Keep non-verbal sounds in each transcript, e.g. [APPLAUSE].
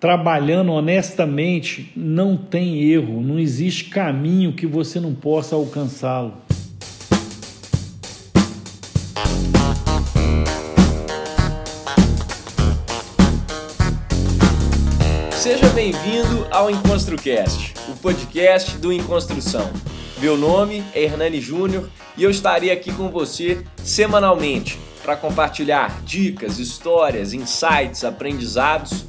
Trabalhando honestamente, não tem erro, não existe caminho que você não possa alcançá-lo. Seja bem-vindo ao EnconstruCast, o podcast do Enconstrução. Meu nome é Hernani Júnior e eu estarei aqui com você semanalmente para compartilhar dicas, histórias, insights, aprendizados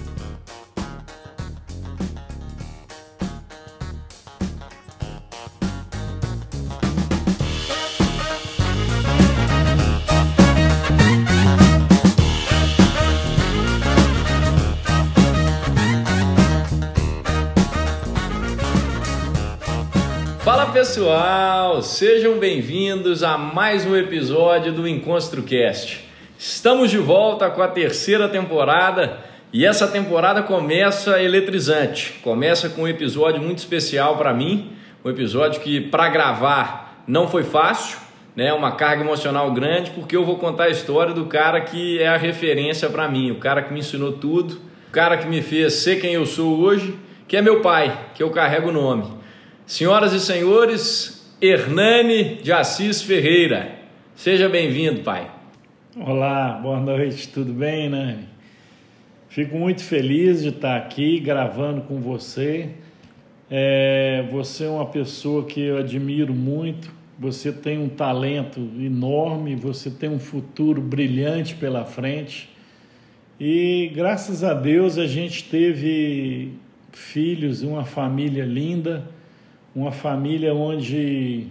Pessoal, sejam bem-vindos a mais um episódio do EnconstruCast. Estamos de volta com a terceira temporada e essa temporada começa eletrizante. Começa com um episódio muito especial para mim, um episódio que para gravar não foi fácil, né? Uma carga emocional grande, porque eu vou contar a história do cara que é a referência para mim, o cara que me ensinou tudo, o cara que me fez ser quem eu sou hoje, que é meu pai, que eu carrego o nome. Senhoras e senhores, Hernani de Assis Ferreira. Seja bem-vindo, pai. Olá, boa noite, tudo bem, Hernani? Fico muito feliz de estar aqui gravando com você. É, você é uma pessoa que eu admiro muito. Você tem um talento enorme, você tem um futuro brilhante pela frente. E graças a Deus a gente teve filhos, uma família linda uma família onde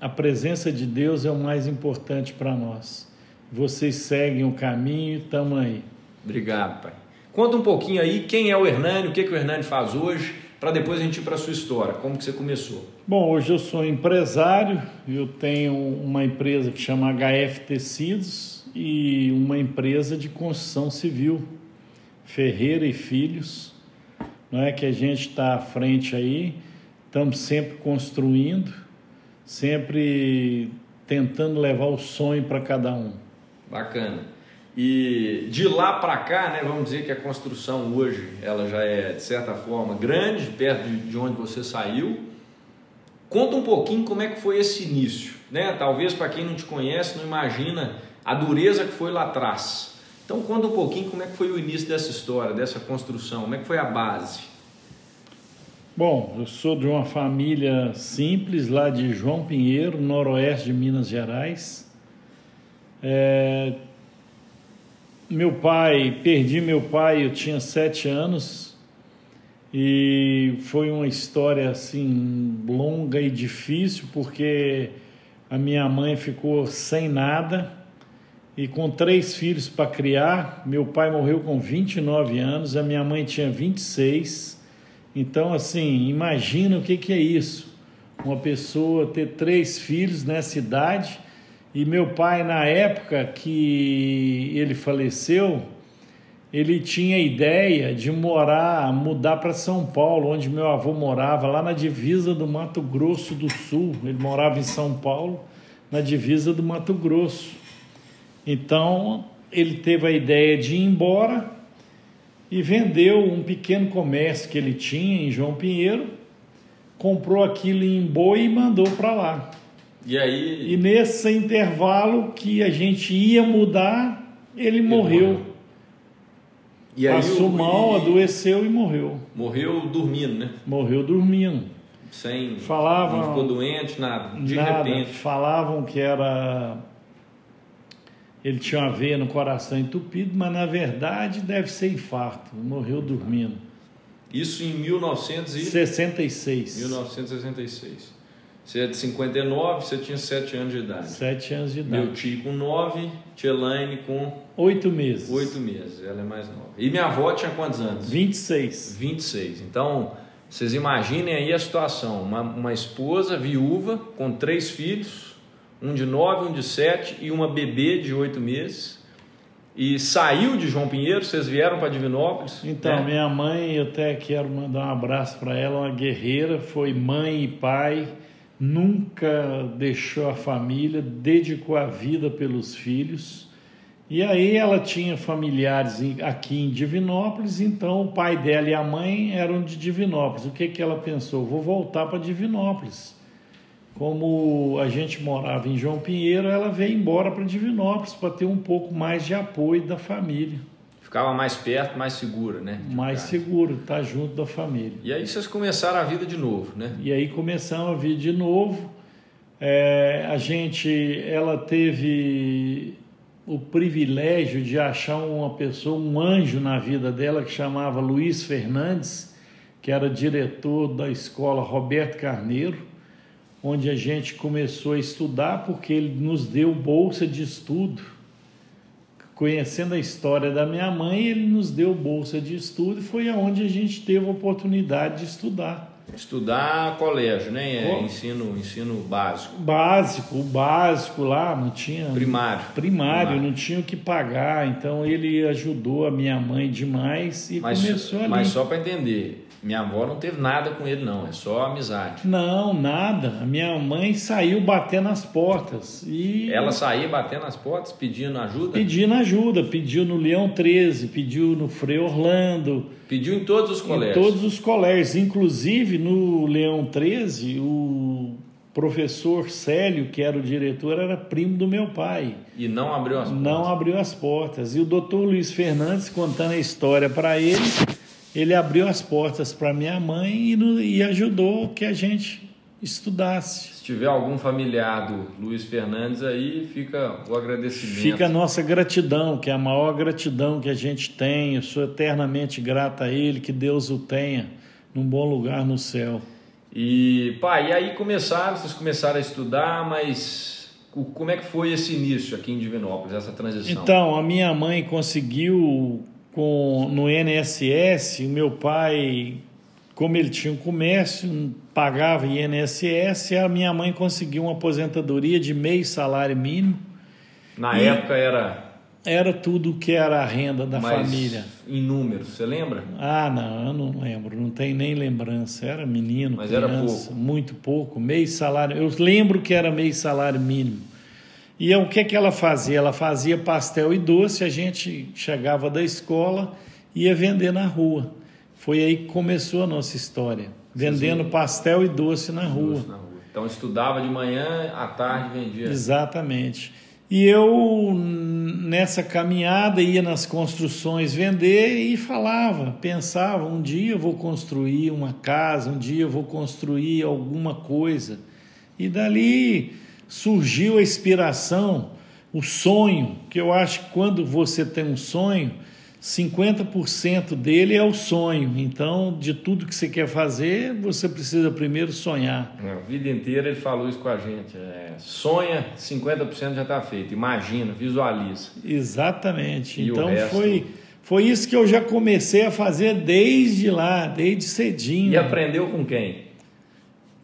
a presença de Deus é o mais importante para nós. Vocês seguem o caminho, estamos aí. Obrigado, pai. Conta um pouquinho aí quem é o Hernani, o que, que o Hernani faz hoje, para depois a gente ir para a sua história, como que você começou. Bom, hoje eu sou empresário, eu tenho uma empresa que chama HF Tecidos e uma empresa de construção civil, Ferreira e Filhos, não é que a gente está à frente aí Estamos sempre construindo, sempre tentando levar o sonho para cada um. Bacana. E de lá para cá, né, vamos dizer que a construção hoje ela já é de certa forma grande, perto de onde você saiu. Conta um pouquinho como é que foi esse início, né? Talvez para quem não te conhece não imagina a dureza que foi lá atrás. Então conta um pouquinho como é que foi o início dessa história, dessa construção, como é que foi a base. Bom, eu sou de uma família simples lá de João Pinheiro, noroeste de Minas Gerais. É... Meu pai, perdi meu pai, eu tinha sete anos e foi uma história assim longa e difícil porque a minha mãe ficou sem nada e com três filhos para criar. Meu pai morreu com 29 anos, a minha mãe tinha 26 então, assim, imagina o que, que é isso. Uma pessoa ter três filhos nessa idade. E meu pai, na época que ele faleceu, ele tinha a ideia de morar, mudar para São Paulo, onde meu avô morava, lá na divisa do Mato Grosso do Sul. Ele morava em São Paulo, na divisa do Mato Grosso. Então, ele teve a ideia de ir embora e vendeu um pequeno comércio que ele tinha em João Pinheiro, comprou aquilo em boi e mandou para lá. E aí? E nesse intervalo que a gente ia mudar, ele, ele morreu. morreu. E aí Passou mal, e... adoeceu e morreu. Morreu dormindo, né? Morreu dormindo. Sem. Falavam, não ficou doente, nada. De nada, repente. Falavam que era ele tinha uma veia no coração entupido, mas na verdade deve ser infarto, morreu dormindo. Isso em 1966. 1966. Você é de 59, você tinha 7 anos de idade. 7 anos de idade. Meu tio com 9, tia Elaine com... 8 meses. 8 meses, ela é mais nova. E minha avó tinha quantos anos? 26. 26. Então, vocês imaginem aí a situação. Uma, uma esposa viúva com três filhos, um de nove, um de sete e uma bebê de oito meses. e saiu de João Pinheiro, vocês vieram para Divinópolis? Então, né? minha mãe, eu até quero mandar um abraço para ela, uma guerreira, foi mãe e pai, nunca deixou a família, dedicou a vida pelos filhos. E aí ela tinha familiares aqui em Divinópolis, então o pai dela e a mãe eram de Divinópolis. O que, que ela pensou? Vou voltar para Divinópolis. Como a gente morava em João Pinheiro, ela veio embora para Divinópolis para ter um pouco mais de apoio da família. Ficava mais perto, mais segura, né? Mais seguro, estar tá junto da família. E aí vocês começaram a vida de novo, né? E aí começamos a vida de novo. É, a gente, ela teve o privilégio de achar uma pessoa, um anjo na vida dela que chamava Luiz Fernandes, que era diretor da escola Roberto Carneiro, onde a gente começou a estudar porque ele nos deu bolsa de estudo. Conhecendo a história da minha mãe, ele nos deu bolsa de estudo e foi aonde a gente teve a oportunidade de estudar. Estudar colégio, né? É, ensino, ensino básico. Básico, o básico lá não tinha. Primário. Primário, Primário. não tinha o que pagar. Então ele ajudou a minha mãe demais e mas, começou ali. Mas só para entender, minha avó não teve nada com ele, não, é só amizade. Não, nada. Minha mãe saiu batendo nas portas. E Ela saía batendo nas portas, pedindo ajuda? Pedindo ajuda, pediu no Leão 13, pediu no Frei Orlando. Pediu em todos os colégios? Em todos os colégios. Inclusive no Leão 13, o professor Célio, que era o diretor, era primo do meu pai. E não abriu as portas? Não abriu as portas. E o doutor Luiz Fernandes, contando a história para ele ele abriu as portas para minha mãe e, no, e, ajudou que a gente estudasse. Se tiver algum familiar do Luiz Fernandes aí, fica o agradecimento. Fica a nossa gratidão, que é a maior gratidão que a gente tem. Eu sou eternamente grata a ele, que Deus o tenha num bom lugar no céu. E, pai, e aí começaram, vocês começaram a estudar, mas como é que foi esse início aqui em Divinópolis, essa transição? Então, a minha mãe conseguiu com, no INSS, o meu pai, como ele tinha um comércio, pagava INSS, a minha mãe conseguiu uma aposentadoria de meio salário mínimo. Na época era era tudo que era a renda da Mas família. Em números, você lembra? Ah, não, eu não lembro, não tem nem lembrança. Era menino, Mas criança, era pouco. muito pouco, meio salário. Eu lembro que era meio salário mínimo. E o que, que ela fazia? Ela fazia pastel e doce, a gente chegava da escola e ia vender na rua. Foi aí que começou a nossa história, vendendo Sim. pastel e doce na rua. doce na rua. Então estudava de manhã, à tarde vendia. Exatamente. E eu, nessa caminhada, ia nas construções vender e falava, pensava: um dia eu vou construir uma casa, um dia eu vou construir alguma coisa. E dali surgiu a inspiração, o sonho, que eu acho que quando você tem um sonho, 50% dele é o sonho. Então, de tudo que você quer fazer, você precisa primeiro sonhar. É, a vida inteira ele falou isso com a gente. É, sonha, 50% já está feito. Imagina, visualiza. Exatamente. E então, resto... foi, foi isso que eu já comecei a fazer desde lá, desde cedinho. E aprendeu com quem?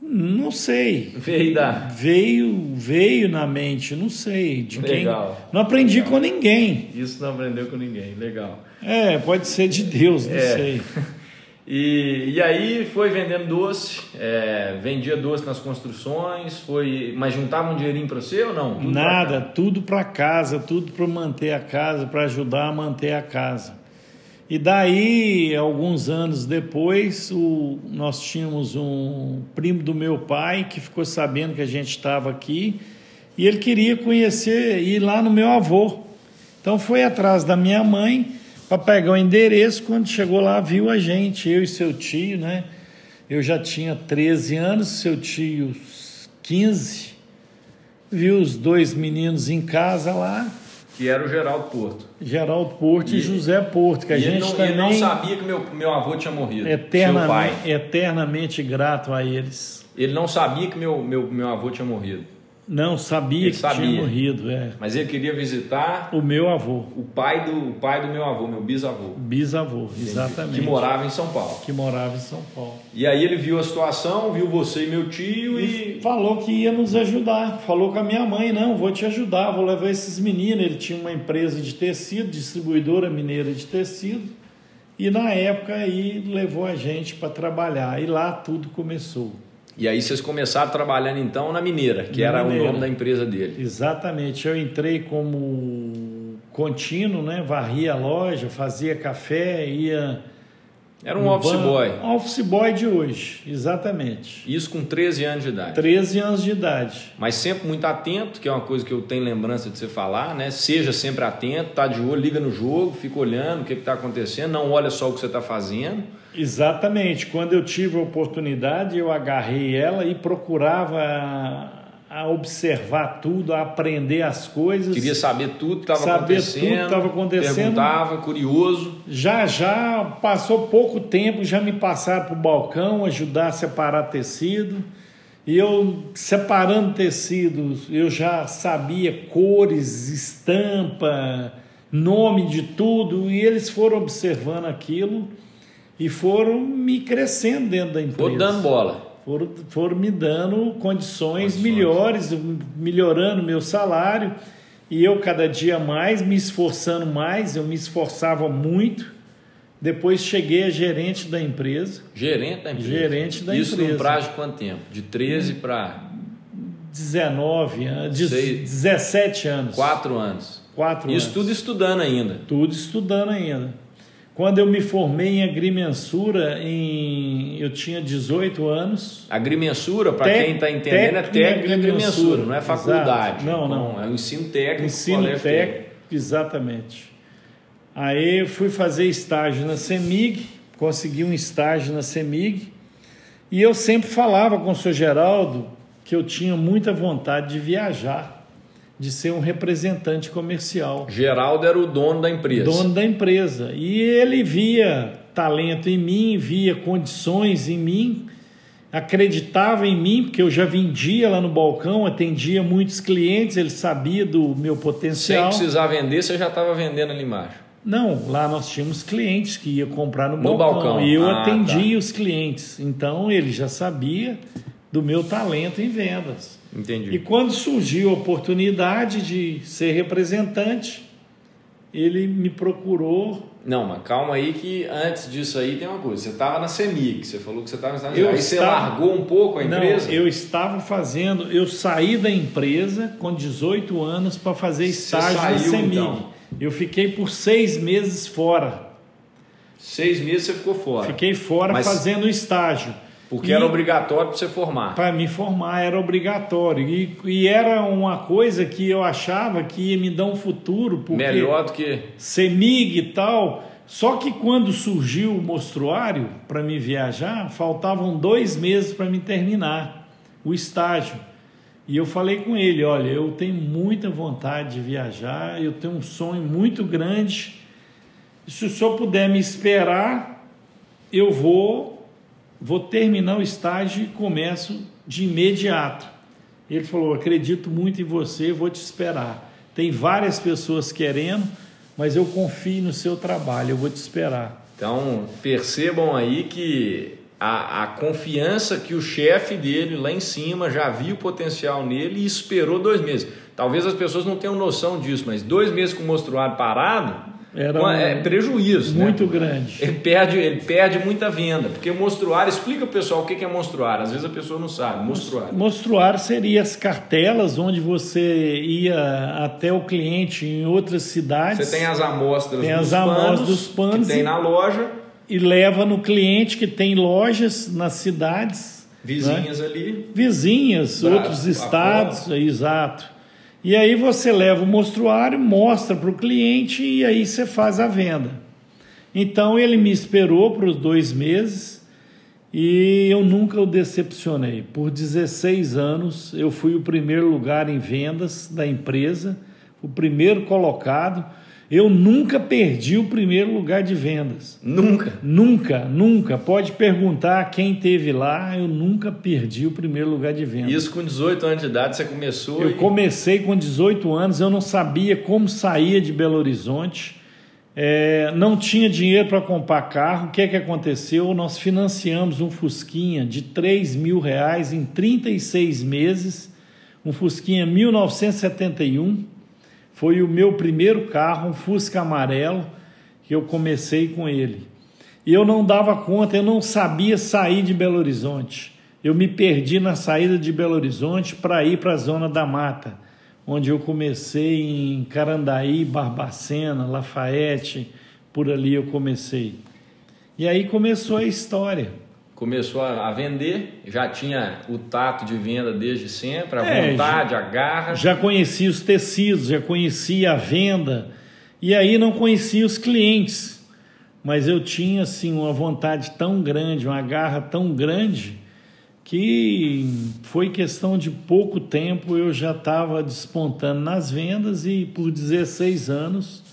Não sei. Veio da... Veio, veio na mente, não sei. De Legal. quem. Não aprendi Legal. com ninguém. Isso não aprendeu com ninguém. Legal. É, pode ser de Deus, não É. sei. [LAUGHS] E, e aí foi vendendo doce, é, vendia doce nas construções, foi, mas juntava um dinheirinho para você ou não? Tudo pra Nada, cá? tudo para casa, tudo para manter a casa, para ajudar a manter a casa. E daí, alguns anos depois, o, nós tínhamos um primo do meu pai que ficou sabendo que a gente estava aqui e ele queria conhecer, ir lá no meu avô. Então foi atrás da minha mãe para pegar o endereço. Quando chegou lá, viu a gente, eu e seu tio, né? Eu já tinha 13 anos, seu tio 15. Viu os dois meninos em casa lá, Que era o Geraldo Porto. Geraldo Porto e, E- José Porto, que a gente não, também não sabia que meu, meu avô tinha morrido. Eternamente, eternamente grato a eles. Ele não sabia que meu, meu, meu avô tinha morrido. Não, sabia Ele que sabia. tinha morrido, é. Mas ele queria visitar O meu avô, o pai do, o pai do meu avô, meu bisavô. bisavô, exatamente. Que morava em São Paulo. Que morava em São Paulo. E aí ele viu a situação, viu você e meu tio E e. falou que ia nos ajudar. Falou com a minha mãe, não, vou te ajudar, vou levar esses meninos. Ele tinha uma empresa de tecido, distribuidora mineira de tecido. E na época aí levou a gente para trabalhar. E lá tudo começou. E aí vocês começaram trabalhando então na Mineira, que Na era Mineira. o nome da empresa dele. Exatamente. Eu entrei como contínuo, né? Varria a loja, fazia café, ia. Era um no office boy. Office boy de hoje, exatamente. Isso com 13 anos de idade. 13 anos de idade. Mas sempre muito atento, que é uma coisa que eu tenho lembrança de você falar, né? Seja sempre atento, tá de olho, liga no jogo, fica olhando o que está acontecendo, não olha só o que você está fazendo. Exatamente. Quando eu tive a oportunidade, eu agarrei ela e procurava a, observar tudo, a aprender as coisas. Queria saber tudo que estava Saber acontecendo. tudo que estava acontecendo. Perguntava, curioso. Já já passou pouco tempo, já me passaram para o balcão ajudar a separar tecido. E eu separando tecidos, eu já sabia cores, estampa, nome de tudo, e eles foram observando aquilo e foram me crescendo dentro da empresa. Foi dando bola. Foram, foram me dando condições, Condições. melhores, melhorando meu salário. E eu, cada dia mais, me esforçando mais, eu me esforçava muito. Depois cheguei a gerente da empresa, Gerente da empresa. Gerente da Isso num empresa. prazo de quanto tempo? De 13 para 19 anos, Sei. 17 anos. 4 anos. Quatro Isso anos. tudo estudando ainda. Tudo estudando ainda. Quando eu me formei em agrimensura, em, eu tinha 18 anos. Agrimensura, para quem está entendendo, é técnico em de agrimensura, não é Exato. faculdade. Não, Então, não. É um ensino técnico. Ensino técnico, exatamente. Aí eu fui fazer estágio na CEMIG, consegui um estágio na CEMIG, e eu sempre falava com o senhor Geraldo que eu tinha muita vontade de viajar, de ser um representante comercial, Geraldo era o dono da empresa. dono da empresa. E ele via talento em mim, via condições em mim, acreditava em mim, porque eu já vendia lá no balcão, atendia muitos clientes, ele sabia do meu Sem potencial. precisar vender, você já estava vendendo ali embaixo. Não, lá nós tínhamos clientes que iam comprar no, No balcão, balcão. e eu Ah, atendia os clientes. Então ele já sabia do meu talento em vendas. Entendi. E quando surgiu a oportunidade de ser representante, ele me procurou. Não, mas calma aí que antes disso aí tem uma coisa. Você estava na CEMIG, você falou que você estava na Eu Aí você estava- largou um pouco a empresa? Não, eu estava fazendo, eu saí da empresa com 18 anos para fazer Você estágio na saiu, CEMIG. então? Eu fiquei por seis meses fora. Seis meses você ficou fora. Fiquei fora Mas- fazendo estágio. Porque E- era obrigatório para você formar. Para me formar era obrigatório. E, e era uma coisa que eu achava que ia me dar um futuro, porque Melhor do que. CEMIG e tal. Só que quando surgiu o mostruário para me viajar, faltavam dois meses para me terminar o estágio. E eu falei com ele: olha, eu tenho muita vontade de viajar, eu tenho um sonho muito grande. Se o senhor puder me esperar, eu vou vou terminar o estágio e começo de imediato. Ele falou: acredito muito em você, vou te esperar. Tem várias pessoas querendo, mas eu confio no seu trabalho, eu vou te esperar. Então, percebam aí que a, a confiança que o chefe dele lá em cima já viu o potencial nele e esperou dois meses. Talvez as pessoas não tenham noção disso, mas dois meses com o mostruário parado Era é um- prejuízo. né? Muito grande. Ele perde, ele perde muita venda, porque o mostruário, explica pro pessoal o que é mostruário, às vezes a pessoa não sabe, mostruário. Mostruário seria as cartelas onde você ia até o cliente em outras cidades Você tem as amostras Tem dos as amostras panos, dos panos que tem na loja, e leva no cliente que tem lojas nas cidades né? vizinhas ali. vizinhas, outros estados, exato. E aí você leva o mostruário, mostra para o cliente e aí você faz a venda. Então ele me esperou por os dois meses e eu nunca o decepcionei. Por 16 anos eu fui o primeiro lugar em vendas da empresa, o primeiro colocado. Eu nunca perdi o primeiro lugar de vendas. Nunca? Nunca, nunca. Pode perguntar quem teve lá, eu nunca perdi o primeiro lugar de vendas. Isso com 18 anos de idade você começou? Eu e... comecei com 18 anos, eu não sabia como saía de Belo Horizonte. É, não tinha dinheiro para comprar carro. O que é que aconteceu? Nós financiamos um Fusquinha de 3 mil reais em 36 meses, um Fusquinha 1971 foi o meu primeiro carro, um Fusca amarelo, que eu comecei com ele. E eu não dava conta, eu não sabia sair de Belo Horizonte. Eu me perdi na saída de Belo Horizonte para ir para a zona da mata, onde eu comecei em Carandaí, Barbacena, Lafayette, por ali eu comecei. E aí começou a história começou a vender, já tinha o tato de venda desde sempre, a é, vontade, já, a garra. Já conhecia os tecidos, já conhecia a venda, e aí não conhecia os clientes. Mas eu tinha assim uma vontade tão grande, uma garra tão grande, que foi questão de pouco tempo eu já estava despontando nas vendas e por 16 anos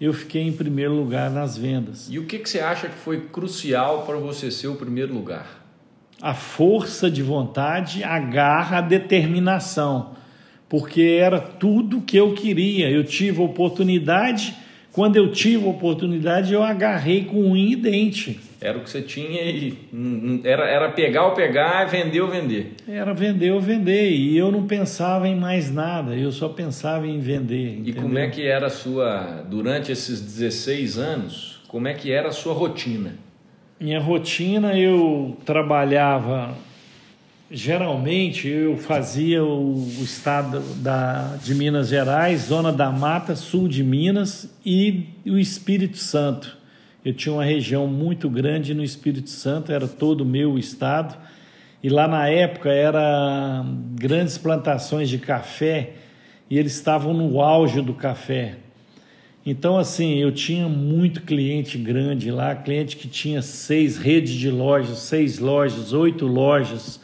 eu fiquei em primeiro lugar nas vendas. E o que, que você acha que foi crucial para você ser o primeiro lugar? A força de vontade, a garra, a determinação, porque era tudo que eu queria. Eu tive oportunidade, quando eu tive oportunidade, eu agarrei com unha e dente. Era o que você tinha e era, era pegar ou pegar, vender ou vender. Era vender ou vender. E eu não pensava em mais nada, eu só pensava em vender. Entendeu? E como é que era a sua, durante esses 16 anos, como é que era a sua rotina? Minha rotina, eu trabalhava, geralmente eu fazia o, o estado da, de Minas Gerais, Zona da Mata, sul de Minas e o Espírito Santo. Eu tinha uma região muito grande no Espírito Santo, era todo o meu estado. E lá na época era grandes plantações de café e eles estavam no auge do café. Então, assim, eu tinha muito cliente grande lá, cliente que tinha seis redes de lojas, seis lojas, oito lojas.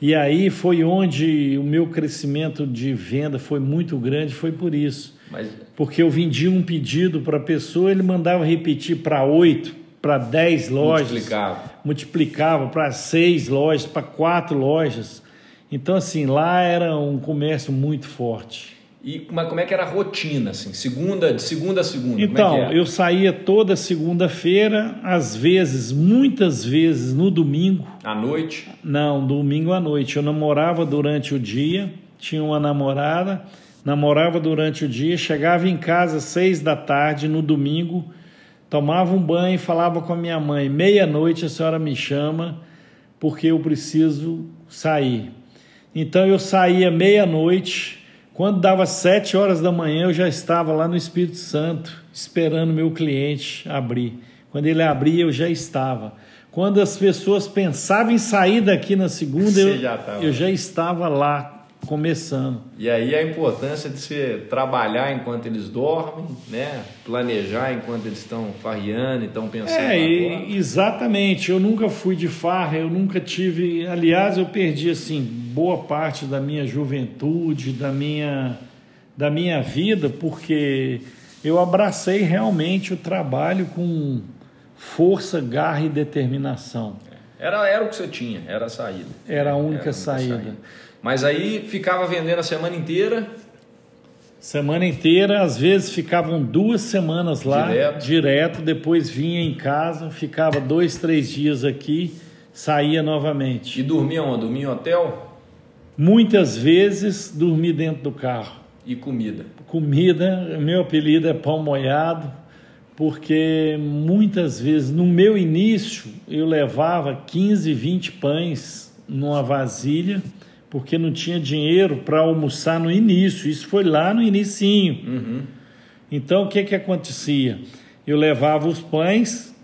E aí foi onde o meu crescimento de venda foi muito grande, foi por isso. Mas... Porque eu vendia um pedido para a pessoa, ele mandava repetir para oito, para dez lojas. Multiplicava. Multiplicava para seis lojas, para quatro lojas. Então, assim, lá era um comércio muito forte. E mas como é que era a rotina, assim, segunda, de segunda a segunda? É então, é eu saía toda segunda-feira, às vezes, muitas vezes no domingo. À noite? Não, domingo à noite. Eu namorava durante o dia, tinha uma namorada namorava durante o dia, chegava em casa às seis da tarde no domingo, tomava um banho e falava com a minha mãe: meia-noite a senhora me chama porque eu preciso sair. Então eu saía meia-noite, quando dava sete horas da manhã eu já estava lá no Espírito Santo esperando meu cliente abrir. Quando ele abria eu já estava. Quando as pessoas pensavam em sair daqui na segunda, eu já, eu já estava lá começando. E aí a importância de você trabalhar enquanto eles dormem, né? Planejar enquanto eles estão farreando, estão pensando. É, e, exatamente. Eu nunca fui de farra, eu nunca tive. Aliás, eu perdi assim boa parte da minha juventude, da minha da minha vida, porque eu abracei realmente o trabalho com força, garra e determinação. Era, era o que você tinha, era a saída. Era a única, era a única saída. saída. Mas aí ficava vendendo a semana inteira. Semana inteira, às vezes ficavam duas semanas lá, direto. direto, depois vinha em casa, ficava dois, três dias aqui, saía novamente. E dormia onde? Dormia em hotel? Muitas vezes dormi dentro do carro. E comida? Comida, meu apelido é pão moiado, porque muitas vezes, no meu início, eu levava 15, 20 pães numa vasilha porque não tinha dinheiro para almoçar no início. Isso foi lá no inicinho. Uhum. Então o que que acontecia? Eu levava os pães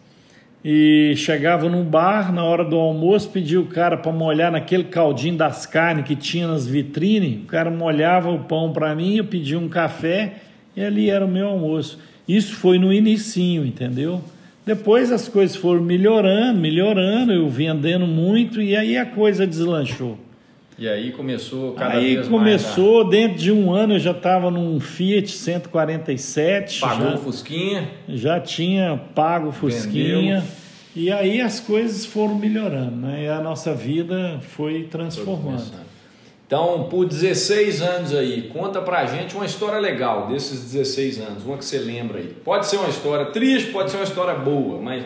e chegava num bar na hora do almoço, pedia o cara para molhar naquele caldinho das carnes que tinha nas vitrines. O cara molhava o pão para mim, eu pedia um café e ali era o meu almoço. Isso foi no inicinho, entendeu? Depois as coisas foram melhorando, melhorando, eu vendendo muito e aí a coisa deslanchou. E aí começou cada aí vez começou, mais. dentro de um ano eu já estava num Fiat 147. Pagou já, o Fusquinha? Já tinha pago o Fusquinha. Vendeu. E aí as coisas foram melhorando, né? E a nossa vida foi transformando. Então, por 16 anos aí, conta pra gente uma história legal desses 16 anos, uma que você lembra aí. Pode ser uma história triste, pode ser uma história boa, mas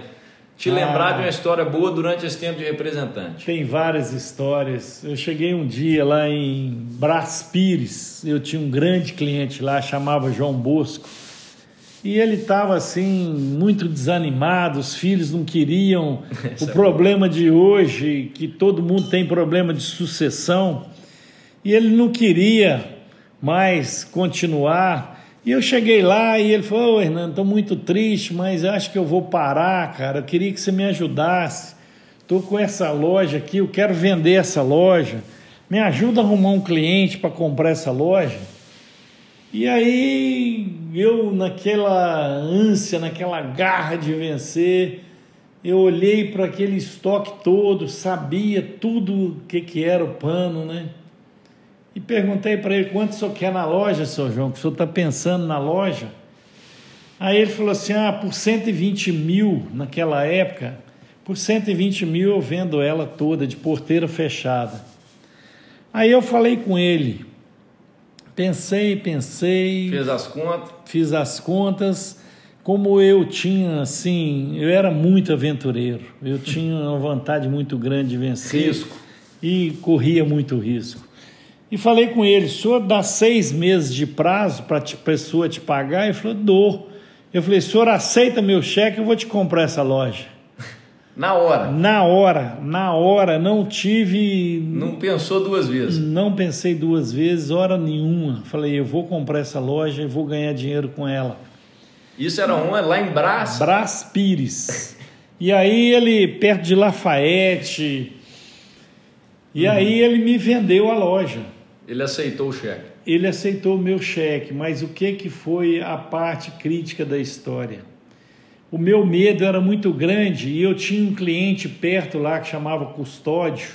te Ah. lembrar de uma história boa durante esse tempo de representante. Tem várias histórias. Eu cheguei um dia lá em Brás Pires, eu tinha um grande cliente lá, chamava João Bosco. E ele estava assim, muito desanimado, os filhos não queriam. [LAUGHS] o problema de hoje, que todo mundo tem problema de sucessão, e ele não queria mais continuar. E eu cheguei lá e ele falou: Hernando, estou muito triste, mas acho que eu vou parar, cara. Eu queria que você me ajudasse. Estou com essa loja aqui, eu quero vender essa loja. Me ajuda a arrumar um cliente para comprar essa loja. E aí eu, naquela ânsia, naquela garra de vencer, eu olhei para aquele estoque todo, sabia tudo o que, que era o pano, né? E perguntei para ele quanto o senhor quer na loja, seu João, que o senhor está pensando na loja. Aí ele falou assim: ah, por 120 mil naquela época, por 120 mil eu vendo ela toda, de porteira fechada. Aí eu falei com ele, pensei, pensei. Fez as contas? Fiz as contas. Como eu tinha, assim, eu era muito aventureiro, eu tinha uma vontade muito grande de vencer. Risco. E corria muito risco. E falei com ele: o senhor dá seis meses de prazo para a pessoa te pagar? Ele falou: dou. Eu falei: senhor aceita meu cheque? Eu vou te comprar essa loja. [LAUGHS] Na hora. Na hora, na hora, não tive. Não pensou duas vezes. Não pensei duas vezes, hora nenhuma. Falei: eu vou comprar essa loja e vou ganhar dinheiro com ela. Isso era uma lá em Brás? Brás Pires. E aí ele, perto de Lafayette. E uhum. aí ele me vendeu a loja. Ele aceitou o cheque. Ele aceitou o meu cheque, mas o que, que foi a parte crítica da história? O meu medo era muito grande e eu tinha um cliente perto lá que chamava Custódio.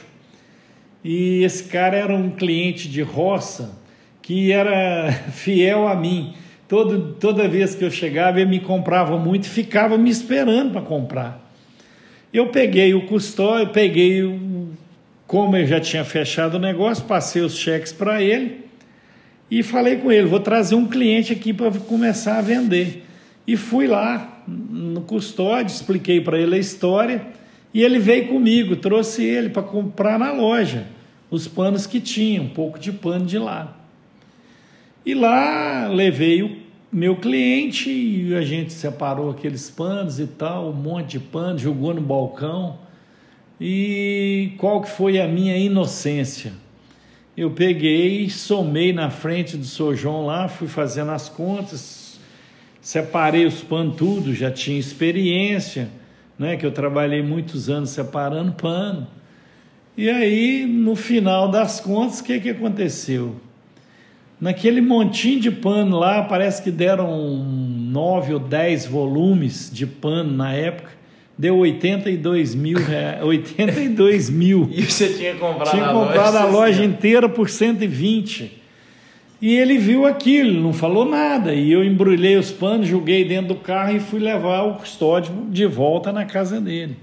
E esse cara era um cliente de roça que era [LAUGHS] fiel a mim. Todo, toda vez que eu chegava, ele me comprava muito e ficava me esperando para comprar. Eu peguei o custódio, peguei como eu já tinha fechado o negócio, passei os cheques para ele e falei com ele: vou trazer um cliente aqui para começar a vender. E fui lá no custódio, expliquei para ele a história e ele veio comigo, trouxe ele para comprar na loja os panos que tinha, um pouco de pano de lá. E lá levei o meu cliente e a gente separou aqueles panos e tal, um monte de pano, jogou no balcão. E qual que foi a minha inocência? Eu peguei, somei na frente do Sr. João lá, fui fazendo as contas, separei os panos tudo, já tinha experiência, né, que eu trabalhei muitos anos separando pano. E aí, no final das contas, o que, que aconteceu? Naquele montinho de pano lá, parece que deram nove ou dez volumes de pano na época. Deu 82 mil reais. 82 mil. [LAUGHS] E você tinha comprado tinha a comprado loja? a loja inteira por 120. E ele viu aquilo, não falou nada. E eu embrulhei os panos, joguei dentro do carro e fui levar o custódio de volta na casa dele.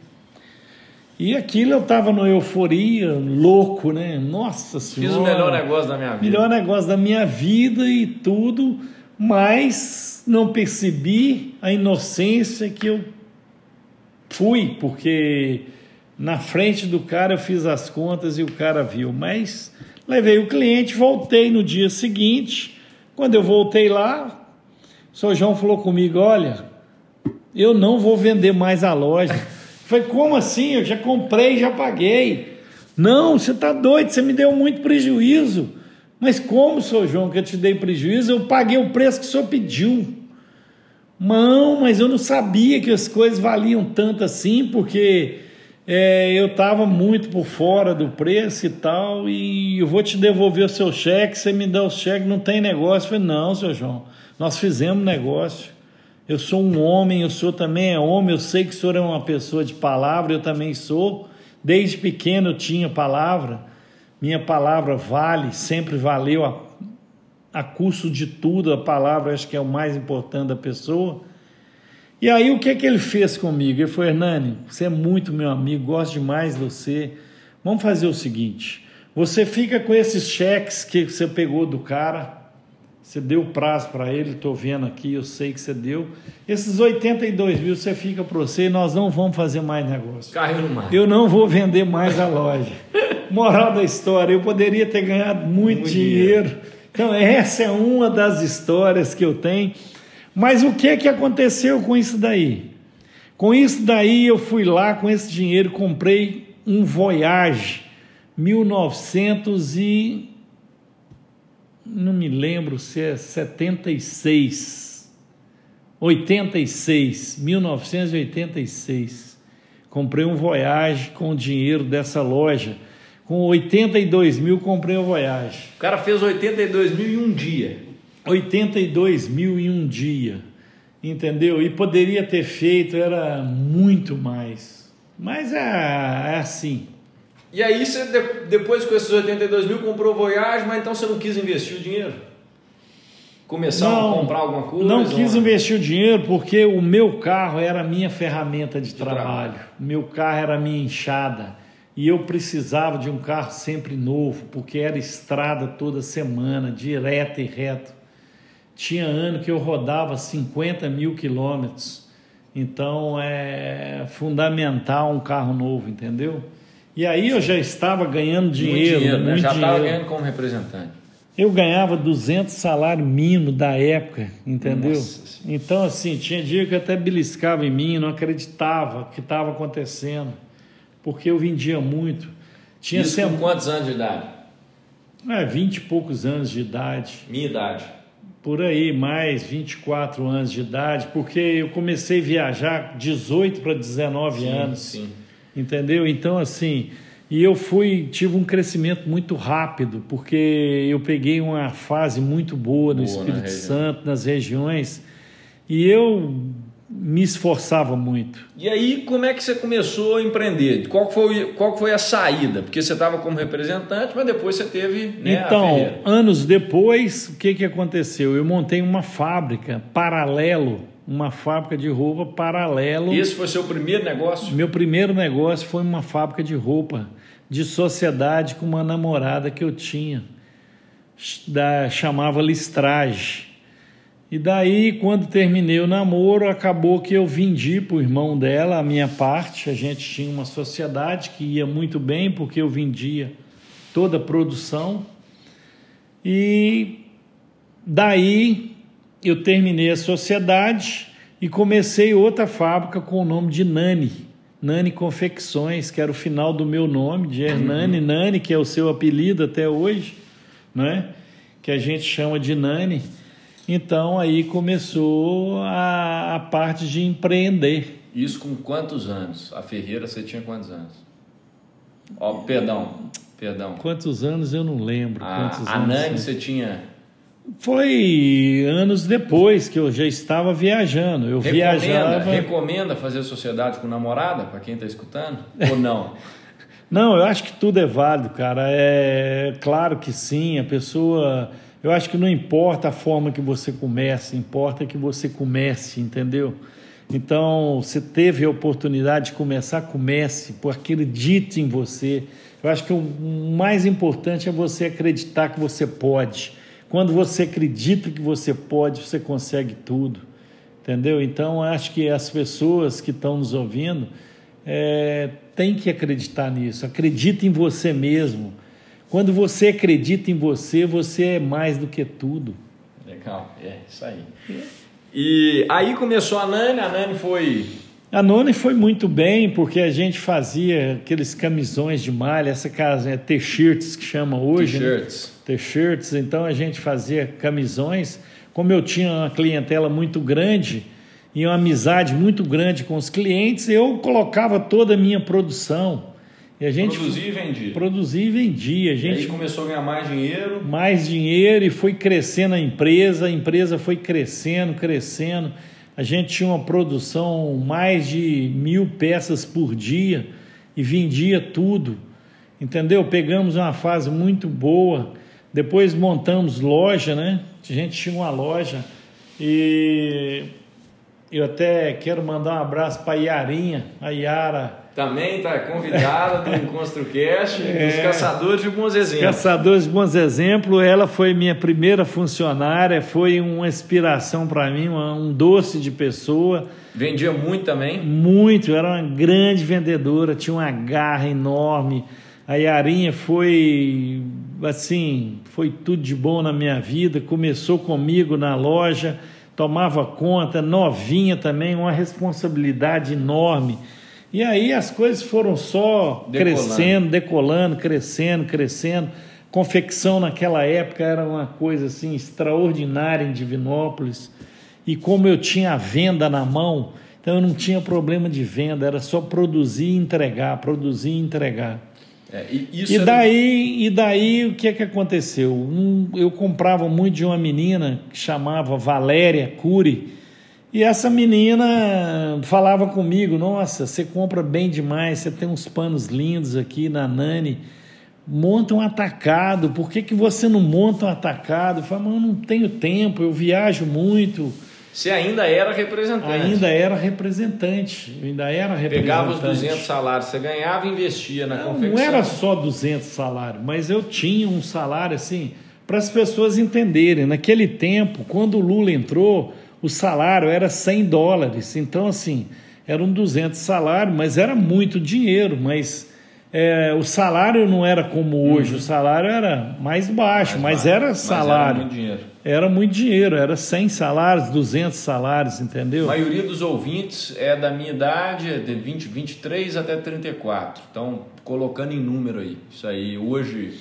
E aquilo eu estava no euforia, louco, né? Nossa Senhora. Fiz o melhor negócio da minha vida. Melhor negócio da minha vida e tudo, mas não percebi a inocência que eu fui, porque na frente do cara eu fiz as contas e o cara viu. Mas levei o cliente, voltei no dia seguinte. Quando eu voltei lá, o senhor João falou comigo: Olha, eu não vou vender mais a loja. [LAUGHS] Falei, como assim? Eu já comprei, já paguei. Não, você está doido, você me deu muito prejuízo. Mas como, senhor João, que eu te dei prejuízo? Eu paguei o preço que o senhor pediu. Não, mas eu não sabia que as coisas valiam tanto assim, porque é, eu estava muito por fora do preço e tal, e eu vou te devolver o seu cheque, você me dá o cheque, não tem negócio. Eu falei, não, senhor João, nós fizemos negócio. Eu sou um homem, o senhor também é homem, eu sei que o senhor é uma pessoa de palavra, eu também sou. Desde pequeno eu tinha palavra, Minha palavra vale, sempre valeu a, a custo de tudo. A palavra acho que é o mais importante da pessoa. E aí o que é que ele fez comigo? Ele falou, Hernani, você é muito meu amigo, gosto demais de você. Vamos fazer o seguinte: você fica com esses cheques que você pegou do cara, você deu prazo para ele, estou vendo aqui, eu sei que você deu. Esses 82 mil você fica para você e nós não vamos fazer mais negócio. Carro no mar. Eu não vou vender mais a loja. [LAUGHS] Moral da história, eu poderia ter ganhado muito, muito dinheiro. dinheiro. Então, essa é uma das histórias que eu tenho. Mas o que é que aconteceu com isso daí? Com isso daí eu fui lá com esse dinheiro comprei um Voyage 1900 e não me lembro se é 76 86 1986 comprei um Voyage com o dinheiro dessa loja com 82 mil comprei um Voyage o cara fez 82 mil em um dia 82 mil em um dia, entendeu? E poderia ter feito, era muito mais. Mas é, é assim. E aí você, depois com esses 82 mil, comprou Voyage, mas então você não quis investir o dinheiro? Começar não, a comprar alguma coisa? Não quis ou... investir o dinheiro porque o meu carro era a minha ferramenta de, de trabalho. trabalho. O meu carro era a minha enxada. E eu precisava de um carro sempre novo, porque era estrada toda semana, direto e reto. Tinha ano que eu rodava 50 mil quilômetros. Então é fundamental um carro novo, entendeu? E aí eu já estava ganhando dinheiro. Muito dinheiro, né? muito Já estava ganhando como representante. Eu ganhava 200 salário mínimo da época, entendeu? Nossa. Então, assim, tinha dia que eu até beliscava em mim, não acreditava que estava acontecendo, porque eu vendia muito. Tinha Isso sempre... com quantos anos de idade? É, 20 e poucos anos de idade. Minha idade por aí, mais 24 anos de idade, porque eu comecei a viajar 18 para 19 sim, anos. Sim. Entendeu? Então, assim, e eu fui, tive um crescimento muito rápido, porque eu peguei uma fase muito boa no boa Espírito na Santo, nas regiões, e eu me esforçava muito. E aí, como é que você começou a empreender? Qual foi, qual foi a saída? Porque você estava como representante, mas depois você teve. Né, então, anos depois, o que, que aconteceu? Eu montei uma fábrica paralelo, uma fábrica de roupa paralelo. Esse foi seu primeiro negócio? Meu primeiro negócio foi uma fábrica de roupa de sociedade com uma namorada que eu tinha, da, chamava Listrage. E daí, quando terminei o namoro, acabou que eu vendi para o irmão dela a minha parte. A gente tinha uma sociedade que ia muito bem, porque eu vendia toda a produção. E daí eu terminei a sociedade e comecei outra fábrica com o nome de Nani. Nani Confecções, que era o final do meu nome, de Hernani. Nani, que é o seu apelido até hoje, né? que a gente chama de Nani. Então aí começou a, a parte de empreender. Isso com quantos anos? A Ferreira você tinha quantos anos? Ó, oh, perdão, perdão. Quantos anos eu não lembro. A, quantos a Nani você tinha? Foi anos depois que eu já estava viajando. Eu recomenda, viajava. Recomenda fazer sociedade com namorada para quem está escutando ou não? [LAUGHS] não, eu acho que tudo é válido, cara. É claro que sim. A pessoa eu acho que não importa a forma que você comece, importa que você comece, entendeu? Então, você teve a oportunidade de começar, comece, acredite em você. Eu acho que o mais importante é você acreditar que você pode. Quando você acredita que você pode, você consegue tudo, entendeu? Então, acho que as pessoas que estão nos ouvindo é, têm que acreditar nisso. Acredite em você mesmo. Quando você acredita em você, você é mais do que tudo. Legal, é isso aí. E aí começou a Nani, a Nani foi. A Nani foi muito bem, porque a gente fazia aqueles camisões de malha, essa casa é T-shirts que chama hoje. Né? T-shirts. Né? T-shirts, então a gente fazia camisões. Como eu tinha uma clientela muito grande e uma amizade muito grande com os clientes, eu colocava toda a minha produção e a gente produzia e vendia. Produzia e vendia. A gente e aí começou a ganhar mais dinheiro. Mais dinheiro e foi crescendo a empresa, a empresa foi crescendo, crescendo. A gente tinha uma produção mais de mil peças por dia e vendia tudo. entendeu? Pegamos uma fase muito boa, depois montamos loja, né? A gente tinha uma loja e eu até quero mandar um abraço para a Iarinha, a Iara. Também está convidada do [LAUGHS] EnconstruCast, é, dos Caçadores de Bons Exemplos. Caçadores de Bons Exemplos, ela foi minha primeira funcionária, foi uma inspiração para mim, um doce de pessoa. Vendia muito também? Muito, era uma grande vendedora, tinha uma garra enorme. A Iarinha foi, assim, foi tudo de bom na minha vida, começou comigo na loja tomava conta, novinha também, uma responsabilidade enorme. E aí as coisas foram só decolando. crescendo, decolando, crescendo, crescendo. Confecção naquela época era uma coisa assim extraordinária em Divinópolis. E como eu tinha a venda na mão, então eu não tinha problema de venda, era só produzir e entregar, produzir e entregar. É, e, e, daí, e daí o que é que aconteceu? Um, eu comprava muito de uma menina que chamava Valéria Cury, e essa menina falava comigo: Nossa, você compra bem demais, você tem uns panos lindos aqui na Nani, monta um atacado, por que, que você não monta um atacado? Eu falei, mas eu não tenho tempo, eu viajo muito. Você ainda era representante. Ainda era representante. ainda era representante. Pegava os 200 salários, você ganhava e investia na não, confecção. Não era só 200 salários, mas eu tinha um salário assim, para as pessoas entenderem. Naquele tempo, quando o Lula entrou, o salário era 100 dólares. Então, assim, eram 200 salários, mas era muito dinheiro. Mas é, o salário não era como hoje, uhum. o salário era mais baixo, mais mas baixo. era salário. Mas era muito dinheiro. Era muito dinheiro, era 100 salários, 200 salários, entendeu? A maioria dos ouvintes é da minha idade, é de 20, 23 até 34. Então, colocando em número aí, isso aí, hoje,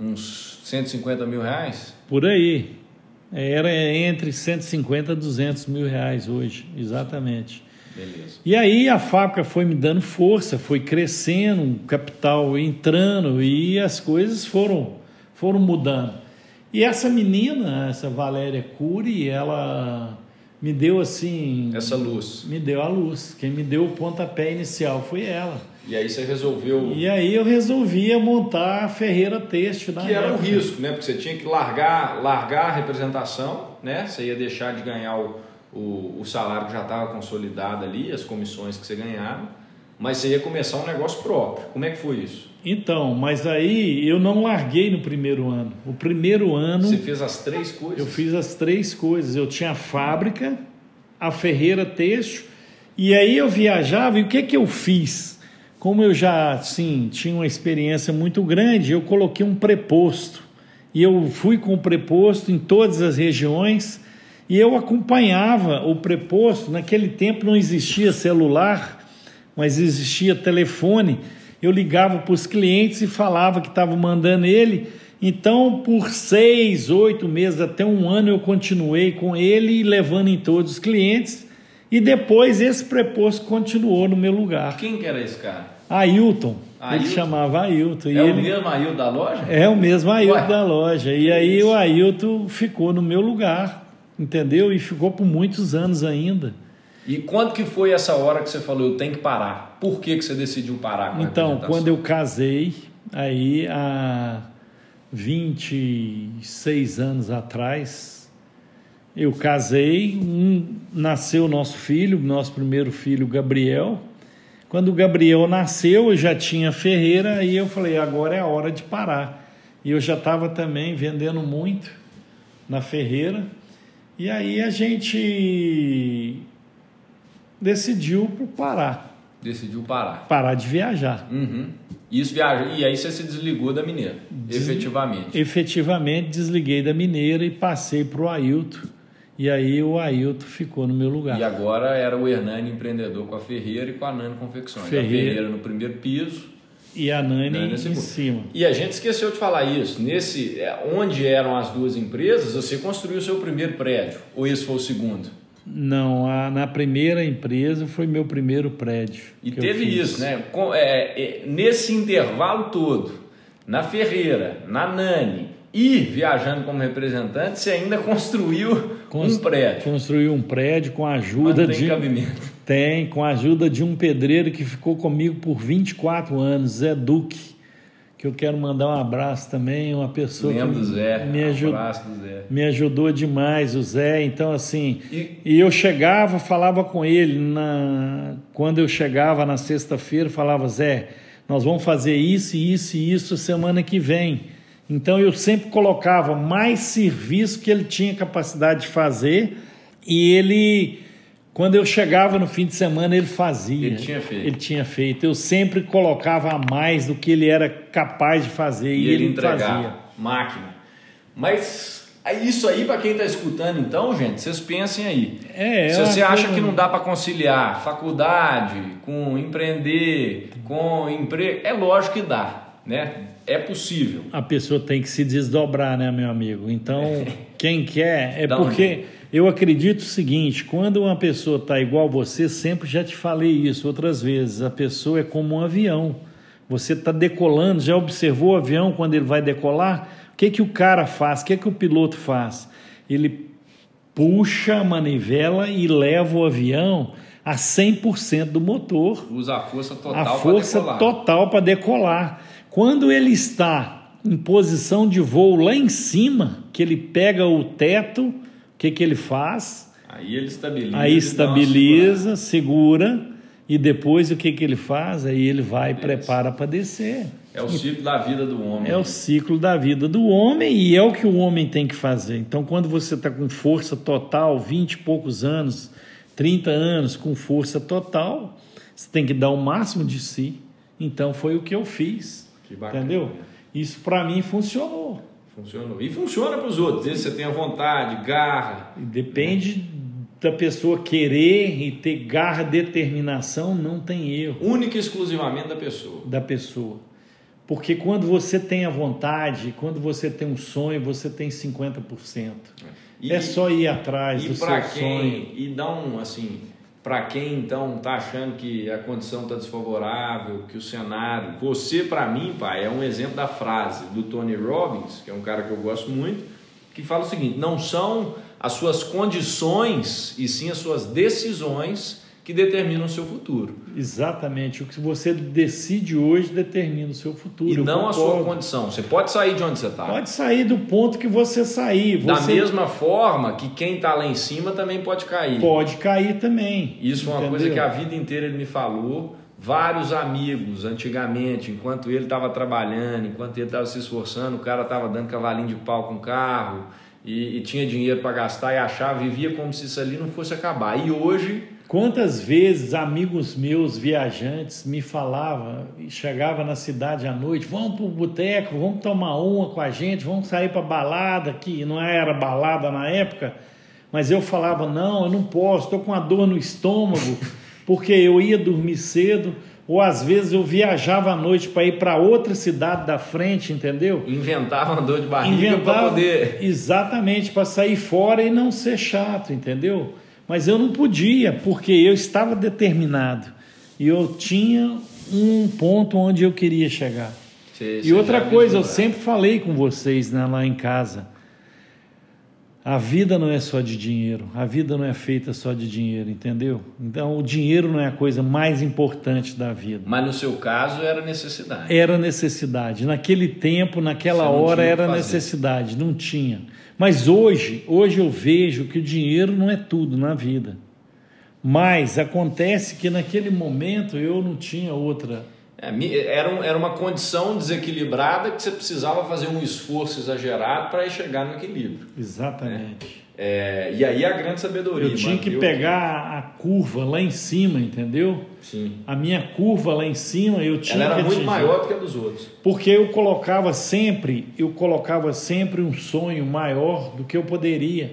uns 150 mil reais? Por aí. Era entre 150 e 200 mil reais hoje, exatamente. Beleza. E aí a fábrica foi me dando força, foi crescendo, o capital entrando e as coisas foram, foram mudando. E essa menina, essa Valéria Cury, ela me deu assim. Essa luz. Me deu a luz. Quem me deu o pontapé inicial foi ela. E aí você resolveu. E aí eu resolvia montar a Ferreira Têxtil. Que era um risco, né? Porque você tinha que largar, largar a representação, né? Você ia deixar de ganhar o o, o salário já estava consolidado ali, as comissões que você ganhava, mas você ia começar um negócio próprio. Como é que foi isso? Então, mas aí eu não larguei no primeiro ano. O primeiro ano. Você fez as três coisas? Eu fiz as três coisas. Eu tinha a fábrica, a Ferreira Têxtil, e aí eu viajava, e o que, que eu fiz? Como eu já sim, tinha uma experiência muito grande, eu coloquei um preposto. E eu fui com o preposto em todas as regiões e eu acompanhava o preposto, naquele tempo não existia celular, mas existia telefone. Eu ligava para os clientes e falava que estava mandando ele. Então, por seis, oito meses, até um ano, eu continuei com ele, levando em todos os clientes. E depois esse preposto continuou no meu lugar. Quem que era esse cara? Ailton. Ailton. Ele chamava Ailton. É o mesmo Ailton da loja? É o mesmo Ailton Ué? da loja. E aí o Ailton ficou no meu lugar entendeu? E ficou por muitos anos ainda. E quando que foi essa hora que você falou, eu tenho que parar? Por que, que você decidiu parar? então, quando eu casei, aí há 26 anos atrás, eu casei, um, nasceu nosso filho, nosso primeiro filho, Gabriel. Quando o Gabriel nasceu, eu já tinha Ferreira, e eu falei, agora é a hora de parar. E eu já estava também vendendo muito na Ferreira. E aí a gente decidiu parar. Decidiu parar. Parar de viajar. Uhum. Isso viaja. E aí você se desligou da mineira, Des... efetivamente. Efetivamente desliguei da mineira e passei para o Ailton. E aí o Ailton ficou no meu lugar. E agora era o Hernani empreendedor com a Ferreira e com a Nani Confecções. Ferreira. A Ferreira no primeiro piso e a Nani, Nani em cima. E a gente esqueceu de falar isso. Nesse, é, onde eram as duas empresas, você construiu o seu primeiro prédio? Ou esse foi o segundo? Não, a, na primeira empresa foi meu primeiro prédio. E teve isso, né? Com, é, é, nesse intervalo todo, na Ferreira, na Nani e viajando como representante, você ainda construiu Const, um prédio. Construiu um prédio com a ajuda Mas tem de. cabimento tem, com a ajuda de um pedreiro que ficou comigo por 24 anos, Zé Duque. Que eu quero mandar um abraço também, uma pessoa Lembro que Zé, me, ajud... abraço do Zé. me ajudou demais, o Zé. Então, assim, E- e, eu chegava, falava com ele, na... quando eu chegava na sexta-feira, falava, Zé, nós vamos fazer isso, isso e isso semana que vem. Então, eu sempre colocava mais serviço que ele tinha capacidade de fazer e ele... Quando eu chegava no fim de semana, ele fazia. Ele tinha feito. Ele tinha feito. Eu sempre colocava a mais do que ele era capaz de fazer e, E ele ele entregava. fazia. Máquina. Mas é isso aí, para quem está escutando, então, gente, vocês pensem aí. É, Se é você uma acha que não dá para conciliar faculdade com empreender, com emprego, é lógico que dá, né? É possível. a pessoa tem que se desdobrar, né, meu amigo? Então, [LAUGHS] quem quer é porque eu acredito o seguinte: quando uma pessoa está igual você, sempre já te falei isso outras vezes. A pessoa é como um avião. Você está decolando, já observou o avião quando ele vai decolar? O que que o cara faz? O que que o piloto faz? Ele puxa a manivela e leva o avião a 100% do motor Usa a força total a para força decolar. total para decolar. Quando ele está em posição de voo lá em cima, que ele pega o teto, que, que ele faz? Aí ele estabiliza. Aí estabiliza, segura, e depois o que, que ele faz? Aí ele vai e prepara para descer. É o ciclo da vida do homem. É o ciclo da vida do homem e é o que o homem tem que fazer. Então, quando você está com força total, 20 e poucos anos, 30 anos, com força total, você tem que dar o máximo de si. Então, foi o que eu fiz. Que bacana. Entendeu? Isso para mim funcionou. Funcionou. E funciona para os outros. Desde que você tenha vontade, garra. Depende da pessoa querer e ter garra, determinação, não tem erro. Única e exclusivamente da pessoa. da pessoa. Porque quando você tem a vontade, quando você tem um sonho, você tem 50%. E- é só ir atrás E do seu quem sonho. e dá um assim, para quem então tá achando que a condição tá desfavorável, que o cenário, você para mim, pai, é um exemplo da frase do Tony Robbins, que é um cara que eu gosto muito, que fala o seguinte: não são as suas condições e sim as suas decisões que determinam o seu futuro. Exatamente. O que você decide hoje determina o seu futuro. E Eu não a sua concordo. condição. Você pode sair de onde você está. Pode sair do ponto que você sair. Da Você mesma forma que quem está lá em cima também pode cair. pode cair também. Isso foi uma entendeu? coisa que a vida inteira ele me falou. Vários amigos, antigamente, enquanto ele estava trabalhando, enquanto ele estava se esforçando, o cara estava dando cavalinho de pau com o carro e, e tinha dinheiro para gastar e achava, vivia como se isso ali não fosse acabar. E hoje, Quantas vezes amigos meus viajantes me falavam, e chegava na cidade à noite, vamos pro boteco, vamos tomar uma com a gente, vamos sair para balada, que não era balada na época, mas eu falava, não, eu não posso, estou com uma dor no estômago, [LAUGHS] porque eu ia dormir cedo, ou às vezes eu viajava à noite para ir para outra cidade da frente, entendeu? inventava uma dor de barriga para poder. exatamente para sair fora e não ser chato, entendeu? Mas eu não podia, porque eu estava determinado e eu tinha um ponto onde eu queria chegar. Você- E você outra coisa, eu sempre falei com vocês né, lá em casa. A vida não é só de dinheiro, a vida não é feita só de dinheiro, entendeu? Então o dinheiro não é a coisa mais importante da vida. Mas no seu caso era necessidade. Era necessidade. Naquele tempo, naquela hora, era necessidade, não tinha. Mas hoje, hoje eu vejo que o dinheiro não é tudo na vida. Mas acontece que naquele momento eu não tinha outra. É, era, era uma condição desequilibrada que você precisava fazer um esforço exagerado para chegar no equilíbrio. Exatamente. É, e aí a grande sabedoria. Eu tinha que pegar a curva lá em cima, entendeu? Sim. A minha curva lá em cima eu tinha Ela era que muito atingir. maior do que a dos outros. Porque eu colocava sempre, eu colocava sempre um sonho maior do que eu poderia.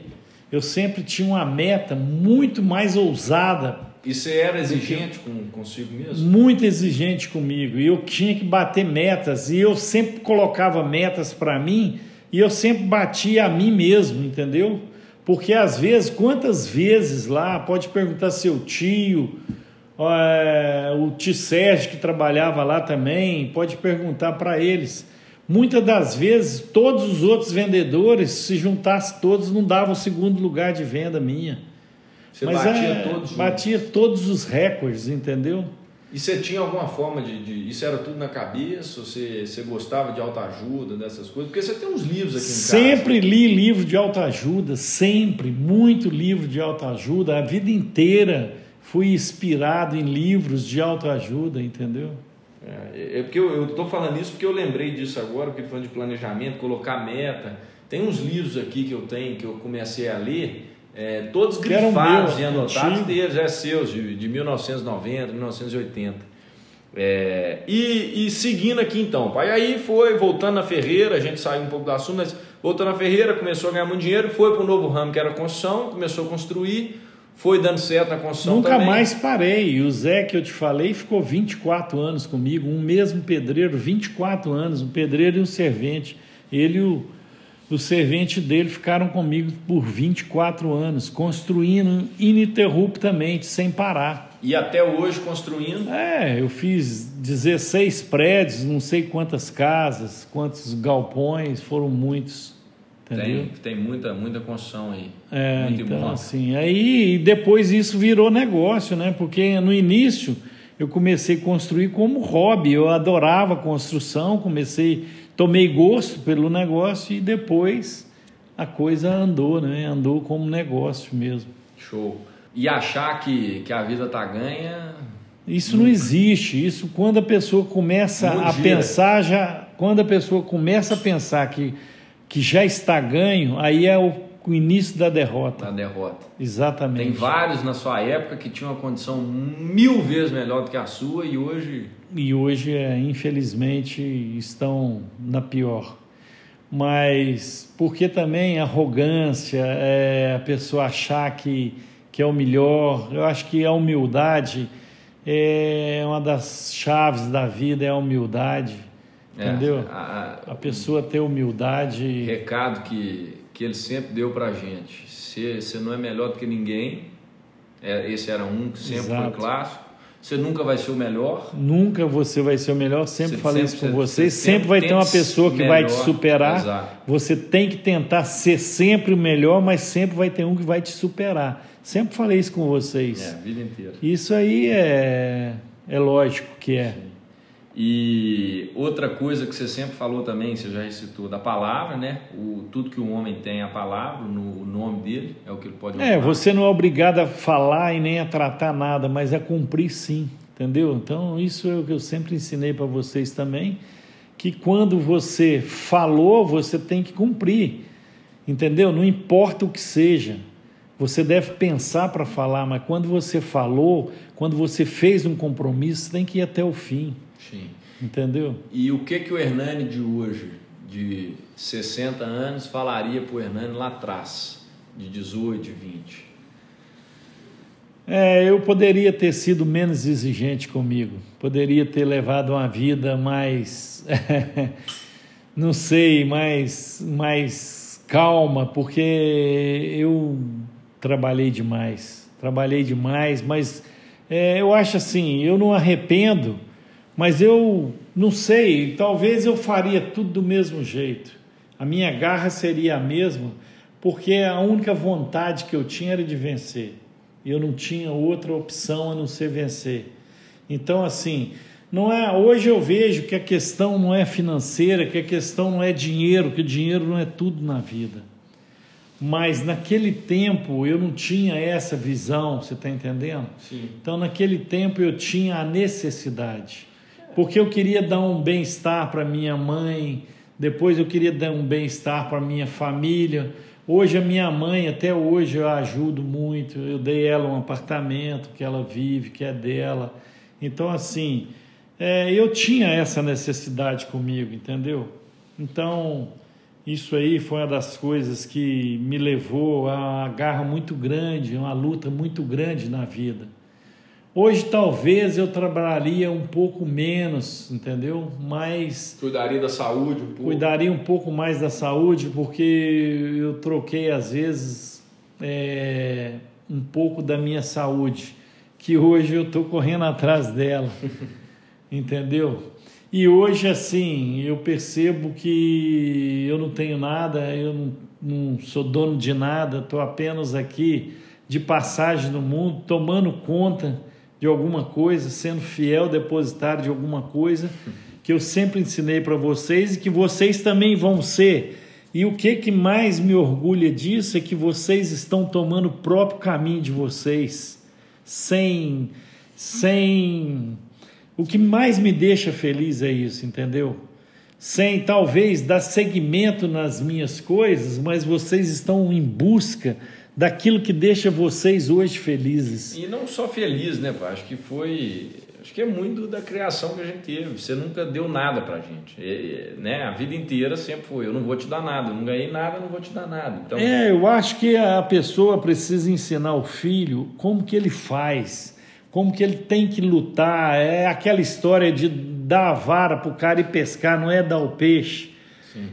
Eu sempre tinha uma meta muito mais ousada, E você era exigente com, consigo mesmo? muito exigente comigo. E eu tinha que bater metas. E eu sempre colocava metas para mim e eu sempre batia a mim mesmo, entendeu? Porque às vezes, quantas vezes lá, pode perguntar seu tio, é, o tio Sérgio que trabalhava lá também, pode perguntar para eles. Muitas das vezes, todos os outros vendedores, se juntasse todos, não davam o segundo lugar de venda minha. Você Mas batia é, todos batia todos os recordes, entendeu? E você tinha alguma forma de, de, Isso era tudo na cabeça? Você, você gostava de autoajuda, dessas coisas? Porque você tem uns livros aqui em sempre casa. li livro de autoajuda, sempre. Muito livro de autoajuda. A vida inteira fui inspirado em livros de autoajuda, entendeu? É, é porque eu estou falando isso porque eu lembrei disso agora, porque falando de planejamento, colocar meta. Tem uns livros aqui que eu tenho, que eu comecei a ler é, todos grifados e anotados deles, é seus, de, de 1990, 1980. É, e, e, seguindo aqui então, pai, aí foi voltando na Ferreira, a gente saiu um pouco do assunto, mas voltando na Ferreira, começou a ganhar muito dinheiro, foi para o novo ramo que era a construção, começou a construir, foi dando certo na construção Nunca também. mais parei. O Zé que eu te falei ficou 24 anos comigo, um mesmo pedreiro, 24 anos, um pedreiro e um servente. Ele e o o servente dele ficaram comigo por 24 anos, construindo ininterruptamente, sem parar. E até hoje construindo? É, eu fiz 16 prédios, não sei quantas casas, quantos galpões, foram muitos. Entendeu? Tem, tem muita, muita construção aí. É, Muito então, imóvel. assim, aí depois isso virou negócio, né? Porque no início eu comecei a construir como hobby, eu adorava construção, comecei tomei gosto pelo negócio e depois a coisa andou, né? Andou como negócio mesmo. Show. E achar que, que a vida tá ganha. Isso não existe. Isso quando a pessoa começa a pensar, já. Quando a pessoa começa a pensar que, que já está ganho, aí é o o início da derrota. Da derrota. Exatamente. Tem vários na sua época que tinham uma condição mil vezes melhor do que a sua e hoje. E hoje, é, infelizmente, estão na pior. Mas porque também arrogância, é, a pessoa achar que, que é o melhor, eu acho que a humildade é uma das chaves da vida, é a humildade. É, entendeu? A, a, a pessoa ter humildade. Recado que que ele sempre deu para a gente. Você não é melhor do que ninguém, é, esse era um que sempre Exato. foi clássico. Você nunca vai ser o melhor. Nunca você vai ser o melhor. Sempre você falei sempre, isso com vocês. Sempre, sempre vai ter uma pessoa que melhor, vai te superar. Exato. Você tem que tentar ser sempre o melhor, mas sempre vai ter um que vai te superar. Sempre falei isso com vocês. É, a vida inteira. Isso aí é, é lógico que é. Sim. E outra coisa que você sempre falou também, você já recitou, da palavra, né? O, tudo que o homem tem é a palavra, no nome dele, é o que ele pode É, você não é obrigado a falar e nem a tratar nada, mas a cumprir sim, entendeu? Então, isso é o que eu sempre ensinei para vocês também, que quando você falou, você tem que cumprir, entendeu? Não importa o que seja. Você deve pensar para falar, mas quando você falou, quando você fez um compromisso, você tem que ir até o fim. Sim. Entendeu? E o que que o Hernani de hoje, de 60 anos, falaria para o Hernani lá atrás, de 18, 20? É, eu poderia ter sido menos exigente comigo, poderia ter levado uma vida mais, [LAUGHS] não sei, mais, mais calma, porque eu trabalhei demais, trabalhei demais, mas é, eu acho assim, eu não arrependo mas eu não sei, talvez eu faria tudo do mesmo jeito. A minha garra seria a mesma, porque a única vontade que eu tinha era de vencer. Eu não tinha outra opção a não ser vencer. Então, assim, não é. Hoje eu vejo que a questão não é financeira, que a questão não é dinheiro, que o dinheiro não é tudo na vida. Mas naquele tempo eu não tinha essa visão, você está entendendo? Sim. Então, naquele tempo eu tinha a necessidade porque eu queria dar um bem-estar para minha mãe, depois eu queria dar um bem-estar para minha família. Hoje a minha mãe, até hoje eu ajudo muito. Eu dei ela um apartamento que ela vive, que é dela. Então assim, é, eu tinha essa necessidade comigo, entendeu? Então isso aí foi uma das coisas que me levou a uma garra muito grande, uma luta muito grande na vida. Hoje talvez eu trabalharia um pouco menos, entendeu? Mas cuidaria da saúde um pouco. Cuidaria um pouco mais da saúde, porque eu troquei às vezes é, um pouco da minha saúde, que hoje eu estou correndo atrás dela, [LAUGHS] entendeu? E hoje assim eu percebo que eu não tenho nada, eu não, não sou dono de nada, estou apenas aqui de passagem no mundo, tomando conta de alguma coisa, sendo fiel depositário de alguma coisa que eu sempre ensinei para vocês e que vocês também vão ser. E o que que mais me orgulha disso é que vocês estão tomando o próprio caminho de vocês, sem sem o que mais me deixa feliz é isso, entendeu? Sem talvez dar seguimento nas minhas coisas, mas vocês estão em busca daquilo que deixa vocês hoje felizes. E não só feliz, né, pá? Acho que foi. Acho que é muito da criação que a gente teve. Você nunca deu nada pra gente. É, né? A vida inteira sempre foi: eu não vou te dar nada, eu não ganhei nada, eu não vou te dar nada. Então... É, eu acho que a pessoa precisa ensinar o filho como que ele faz, como que ele tem que lutar. É aquela história de dar a vara pro cara e pescar, não é dar o peixe.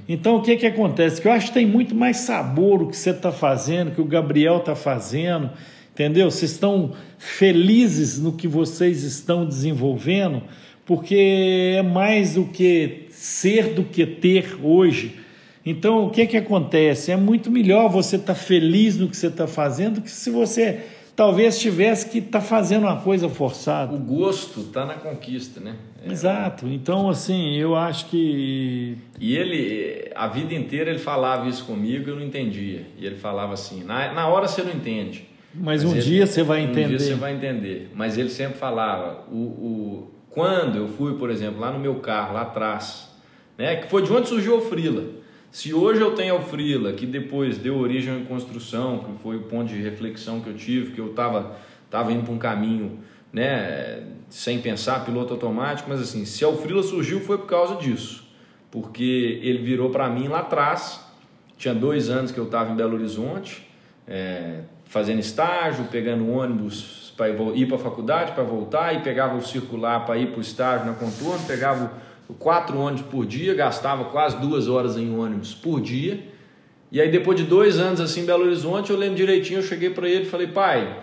Então o que, que acontece? Que eu acho que tem muito mais sabor o que você está fazendo, que o Gabriel está fazendo, entendeu? Vocês estão felizes no que vocês estão desenvolvendo, porque é mais do que ser do que ter hoje. Então o que, que acontece? É muito melhor você estar tá feliz no que você está fazendo do que se você talvez tivesse que estar tá fazendo uma coisa forçada. O gosto está na conquista, né? É. Exato. Então, assim, eu acho que. E ele, a vida inteira, ele falava isso comigo, eu não entendia. E ele falava assim: na, na hora você não entende. Mas, mas um ele, dia você vai entender. Um dia você vai entender. Mas ele sempre falava: o, o, quando eu fui, por exemplo, lá no meu carro, lá atrás, né, que foi de onde surgiu o Frila. Se hoje eu tenho o Frila, que depois deu origem à construção, que foi o ponto de reflexão que eu tive, que eu estava tava indo para um caminho né, sem pensar, piloto automático, mas assim, se a Frila surgiu foi por causa disso, porque ele virou para mim lá atrás, tinha dois anos que eu estava em Belo Horizonte, é, fazendo estágio, pegando ônibus para ir para a faculdade, para voltar, e pegava o circular para ir para o estágio na Contorno, pegava quatro ônibus por dia, gastava quase duas horas em ônibus por dia, e aí depois de dois anos assim em Belo Horizonte, eu lembro direitinho, eu cheguei para ele e falei, pai,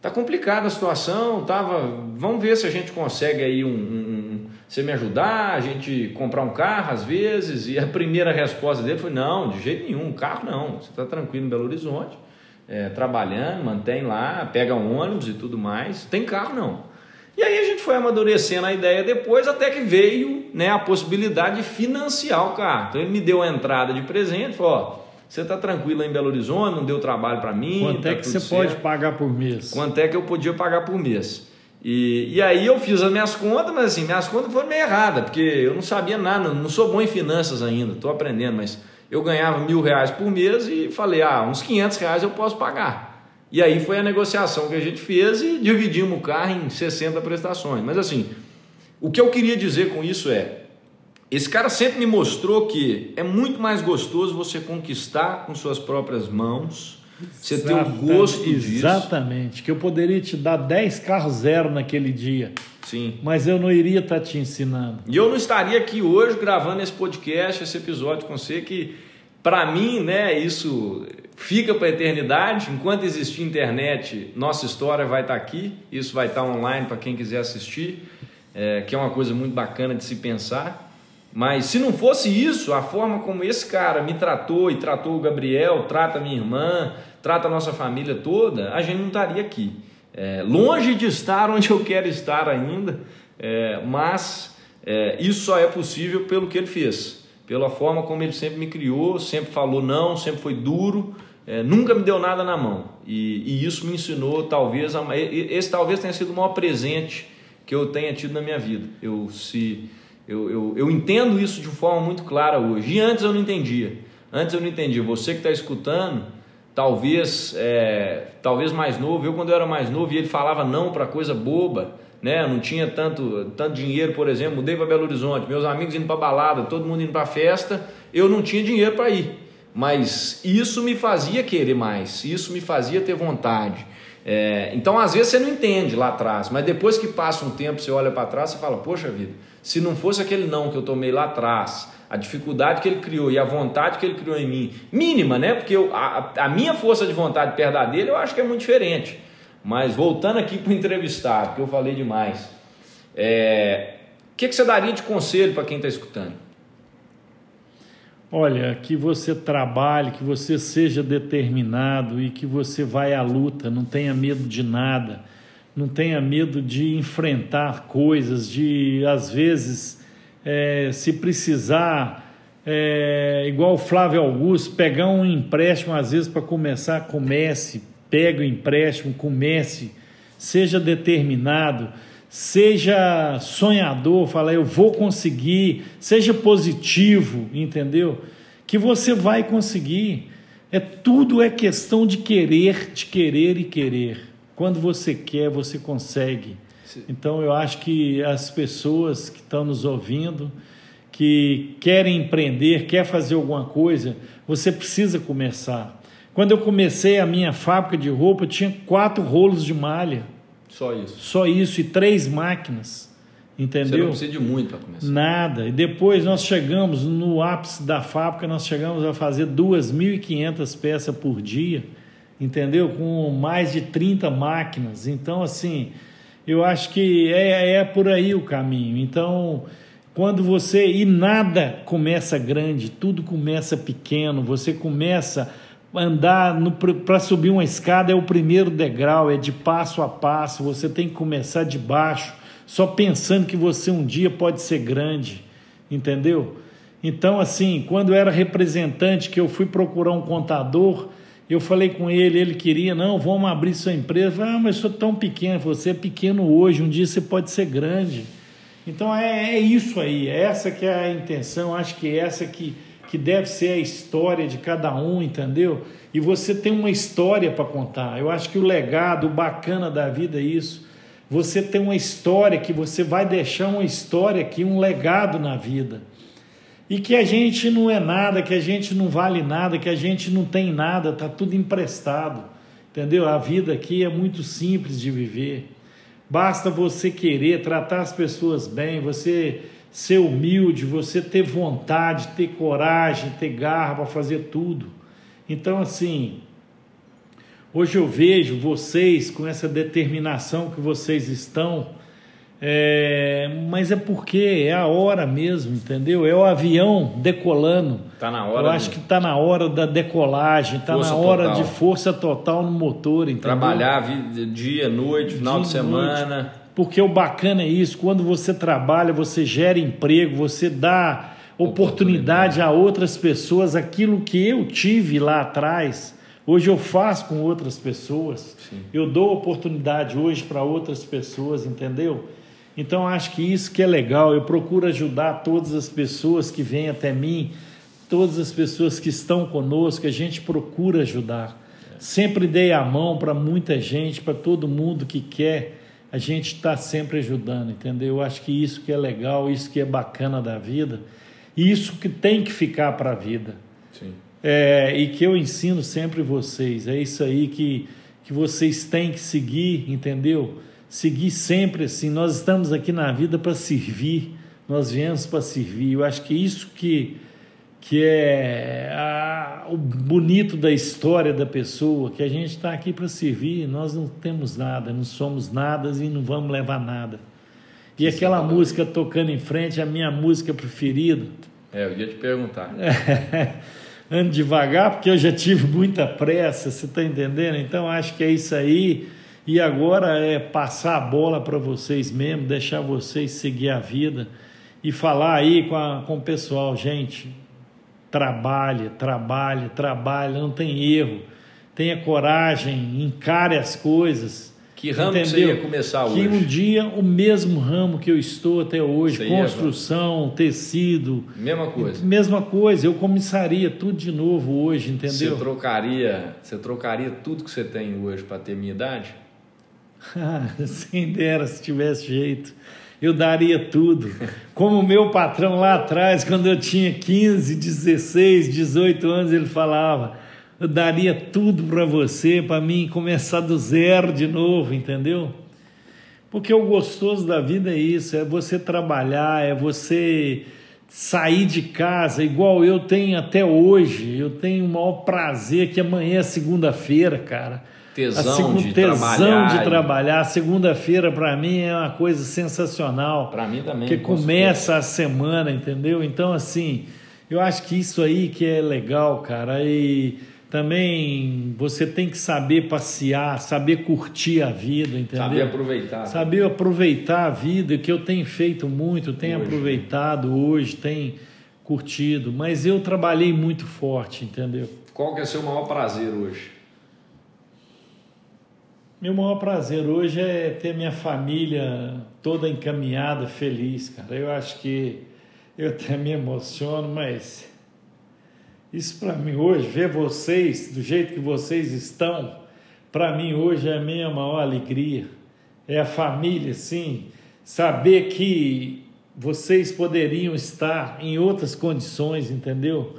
tá complicada a situação, tava, vamos ver se a gente consegue aí um, um, você me ajudar, a gente comprar um carro às vezes, e a primeira resposta dele foi, não, de jeito nenhum, carro não, você está tranquilo em Belo Horizonte, é, trabalhando, mantém lá, pega um ônibus e tudo mais, tem carro não. E aí a gente foi amadurecendo a ideia depois, até que veio né, a possibilidade de financiar o carro. Então ele me deu a entrada de presente, falou, ó, você está tranquilo em Belo Horizonte, não deu trabalho para mim. Quanto tá é que você certo. pode pagar por mês? Quanto é que eu podia pagar por mês? E, e aí eu fiz as minhas contas, mas assim, minhas contas foram meio erradas, porque eu não sabia nada, não sou bom em finanças ainda, estou aprendendo, mas eu ganhava mil reais por mês e falei, ah, uns 500 reais eu posso pagar. E aí foi a negociação que a gente fez e dividimos o carro em 60 prestações. Mas assim, o que eu queria dizer com isso é, esse cara sempre me mostrou que é muito mais gostoso você conquistar com suas próprias mãos, você ter o gosto disso. Exatamente, que eu poderia te dar 10 carros zero naquele dia. Sim. Mas eu não iria estar tá te ensinando. E eu não estaria aqui hoje gravando esse podcast, esse episódio com você, que para mim, né, isso fica para a eternidade. Enquanto existir internet, nossa história vai estar tá aqui. Isso vai estar tá online para quem quiser assistir, é, que é uma coisa muito bacana de se pensar. Mas se não fosse isso, a forma como esse cara me tratou e tratou o Gabriel, trata minha irmã, trata a nossa família toda, a gente não estaria aqui. É, longe de estar onde eu quero estar ainda, é, mas é, isso só é possível pelo que ele fez, pela forma como ele sempre me criou, sempre falou não, sempre foi duro, é, nunca me deu nada na mão. E, e isso me ensinou, talvez, a, esse talvez tenha sido o maior presente que eu tenha tido na minha vida. Eu se eu, eu, eu entendo isso de forma muito clara hoje. E antes eu não entendia. Antes eu não entendia. Você que está escutando, talvez é, talvez mais novo. Eu, quando eu era mais novo, e ele falava não para coisa boba. Né? não tinha tanto, tanto dinheiro, por exemplo, mudei para Belo Horizonte, meus amigos indo para balada, todo mundo indo para festa, eu não tinha dinheiro para ir. Mas isso me fazia querer mais, isso me fazia ter vontade. É, então, às vezes, você não entende lá atrás, mas depois que passa um tempo, você olha para trás e fala: Poxa vida, se não fosse aquele não que eu tomei lá atrás, a dificuldade que ele criou e a vontade que ele criou em mim, mínima, né? Porque eu, a, a minha força de vontade perto dele eu acho que é muito diferente. Mas voltando aqui para o entrevistado, que eu falei demais, é, o que, que você daria de conselho para quem está escutando? Olha, que você trabalhe, que você seja determinado e que você vai à luta, não tenha medo de nada, não tenha medo de enfrentar coisas, de às vezes, é, se precisar, é, igual o Flávio Augusto, pegar um empréstimo às vezes para começar, comece, pegue o empréstimo, comece, seja determinado, seja sonhador, fala eu vou conseguir, seja positivo, entendeu? Que você vai conseguir. É tudo é questão de querer, de querer e querer. Quando você quer, você consegue. Sim. Então eu acho que as pessoas que estão nos ouvindo, que querem empreender, quer fazer alguma coisa, você precisa começar. Quando eu comecei a minha fábrica de roupa, eu tinha quatro rolos de malha. Só isso. Só isso e três máquinas. Entendeu? Você não precisa de muito para começar. Nada. E depois nós chegamos no ápice da fábrica, nós chegamos a fazer 2.500 peças por dia, entendeu? Com mais de 30 máquinas. Então, assim, eu acho que é, é por aí o caminho. Então, quando você. E nada começa grande, tudo começa pequeno, você começa andar para subir uma escada é o primeiro degrau, é de passo a passo, você tem que começar de baixo só pensando que você um dia pode ser grande, entendeu? Então, assim, quando eu era representante, que eu fui procurar um contador, eu falei com ele, ele queria, não, vamos abrir sua empresa. Ah, mas eu sou tão pequeno, você é pequeno hoje, um dia você pode ser grande. Então é, é isso aí, é essa que é a intenção, acho que é essa que, que deve ser a história de cada um, entendeu? E você tem uma história para contar. Eu acho que o legado, o bacana da vida é isso você tem uma história que você vai deixar uma história aqui, um legado na vida. E que a gente não é nada, que a gente não vale nada, que a gente não tem nada, está tudo emprestado. Entendeu? A vida aqui é muito simples de viver. Basta você querer tratar as pessoas bem, você ser humilde, você ter vontade, ter coragem, ter garra para fazer tudo. Então, assim, Hoje eu vejo vocês com essa determinação que vocês estão, é, mas é porque é a hora mesmo, entendeu? É o avião decolando. Tá na hora. Eu acho que está na hora da decolagem, está na hora total. de força total no motor, entendeu? Trabalhar dia, noite, final dia, de semana. Noite. Porque o bacana é isso, quando você trabalha, você gera emprego, você dá oportunidade, oportunidade. a outras pessoas, aquilo que eu tive lá atrás Hoje eu faço com outras pessoas, Sim. eu dou oportunidade hoje para outras pessoas, entendeu? Então acho que isso que é legal, eu procuro ajudar todas as pessoas que vêm até mim, todas as pessoas que estão conosco, a gente procura ajudar. É. Sempre dei a mão para muita gente, para todo mundo que quer, a gente está sempre ajudando, entendeu? Eu acho que isso que é legal, isso que é bacana da vida, e isso que tem que ficar para a vida. Sim é, e que eu ensino sempre vocês. É isso aí que, que vocês têm que seguir, entendeu? Seguir sempre assim. Nós estamos aqui na vida para servir, nós viemos para servir. Eu acho que isso que, que é a, o bonito da história da pessoa, que a gente está aqui para servir, nós não temos nada, não somos nada e não vamos levar nada. E aquela música tocando em frente, a minha música preferida. É, eu ia te perguntar. [LAUGHS] ando devagar, porque eu já tive muita pressa, você está entendendo? Então acho que é isso aí. E agora é passar a bola para vocês mesmo, deixar vocês seguir a vida e falar aí com, a, com o pessoal, gente, trabalhe, trabalhe, trabalhe, não tem erro, tenha coragem, encare as coisas que ramo Entendeu? você ia começar hoje? Que um dia o mesmo ramo que eu estou até hoje, você construção, ia... tecido. Mesma coisa. Mesma coisa, eu começaria tudo de novo hoje, entendeu? Você trocaria, você trocaria tudo que você tem hoje para ter minha idade? [LAUGHS] Sem dera se tivesse jeito. Eu daria tudo. Como o meu patrão lá atrás, quando eu tinha 15, 16, 18 anos, ele falava: eu daria tudo para você, para mim começar do zero de novo, entendeu? Porque o gostoso da vida é isso, é você trabalhar, é você sair de casa, igual eu tenho até hoje. Eu tenho o maior prazer que amanhã é segunda-feira, cara. Tesão, de, tesão trabalhar. de trabalhar. Segunda-feira para mim é uma coisa sensacional. Para mim também. Porque começa a semana, entendeu? Então assim, eu acho que isso aí que é legal, cara. E também você tem que saber passear, saber curtir a vida, entendeu? Saber aproveitar. Saber aproveitar a vida, que eu tenho feito muito, tenho Hoje. aproveitado hoje, tenho curtido, mas eu trabalhei muito forte, entendeu? Qual que é o seu maior prazer hoje? Meu maior prazer hoje é ter minha família toda encaminhada, feliz, cara. Eu acho que eu até me emociono, mas isso para mim hoje, ver vocês do jeito que vocês estão, para mim hoje é a minha maior alegria. É a família, sim, saber que vocês poderiam estar em outras condições, entendeu?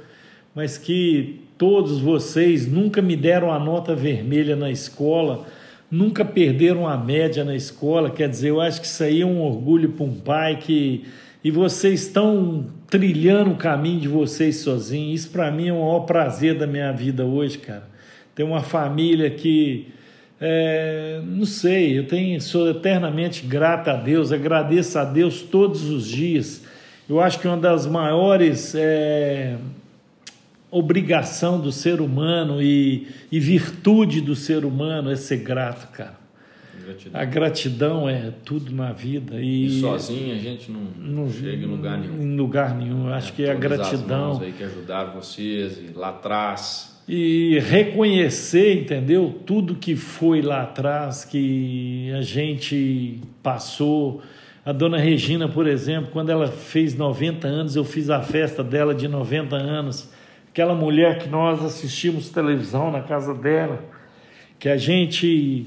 Mas que todos vocês nunca me deram a nota vermelha na escola, nunca perderam a média na escola. Quer dizer, eu acho que isso aí é um orgulho para um pai que e vocês estão trilhando o caminho de vocês sozinhos. Isso para mim é o maior prazer da minha vida hoje, cara. Ter uma família que é, não sei, eu tenho, sou eternamente grato a Deus, agradeço a Deus todos os dias. Eu acho que uma das maiores é, obrigação do ser humano e, e virtude do ser humano é ser grato, cara. Gratidão. A gratidão é tudo na vida e, E sozinho a gente não, não chega em lugar nenhum. Em lugar nenhum. Acho que é a gratidão aí que ajudaram vocês e lá atrás. e reconhecer, entendeu? Tudo que foi lá atrás que a gente passou. A dona Regina, por exemplo, quando ela fez 90 anos, eu fiz a festa dela de 90 anos. Aquela mulher que nós assistimos televisão na casa dela, que a gente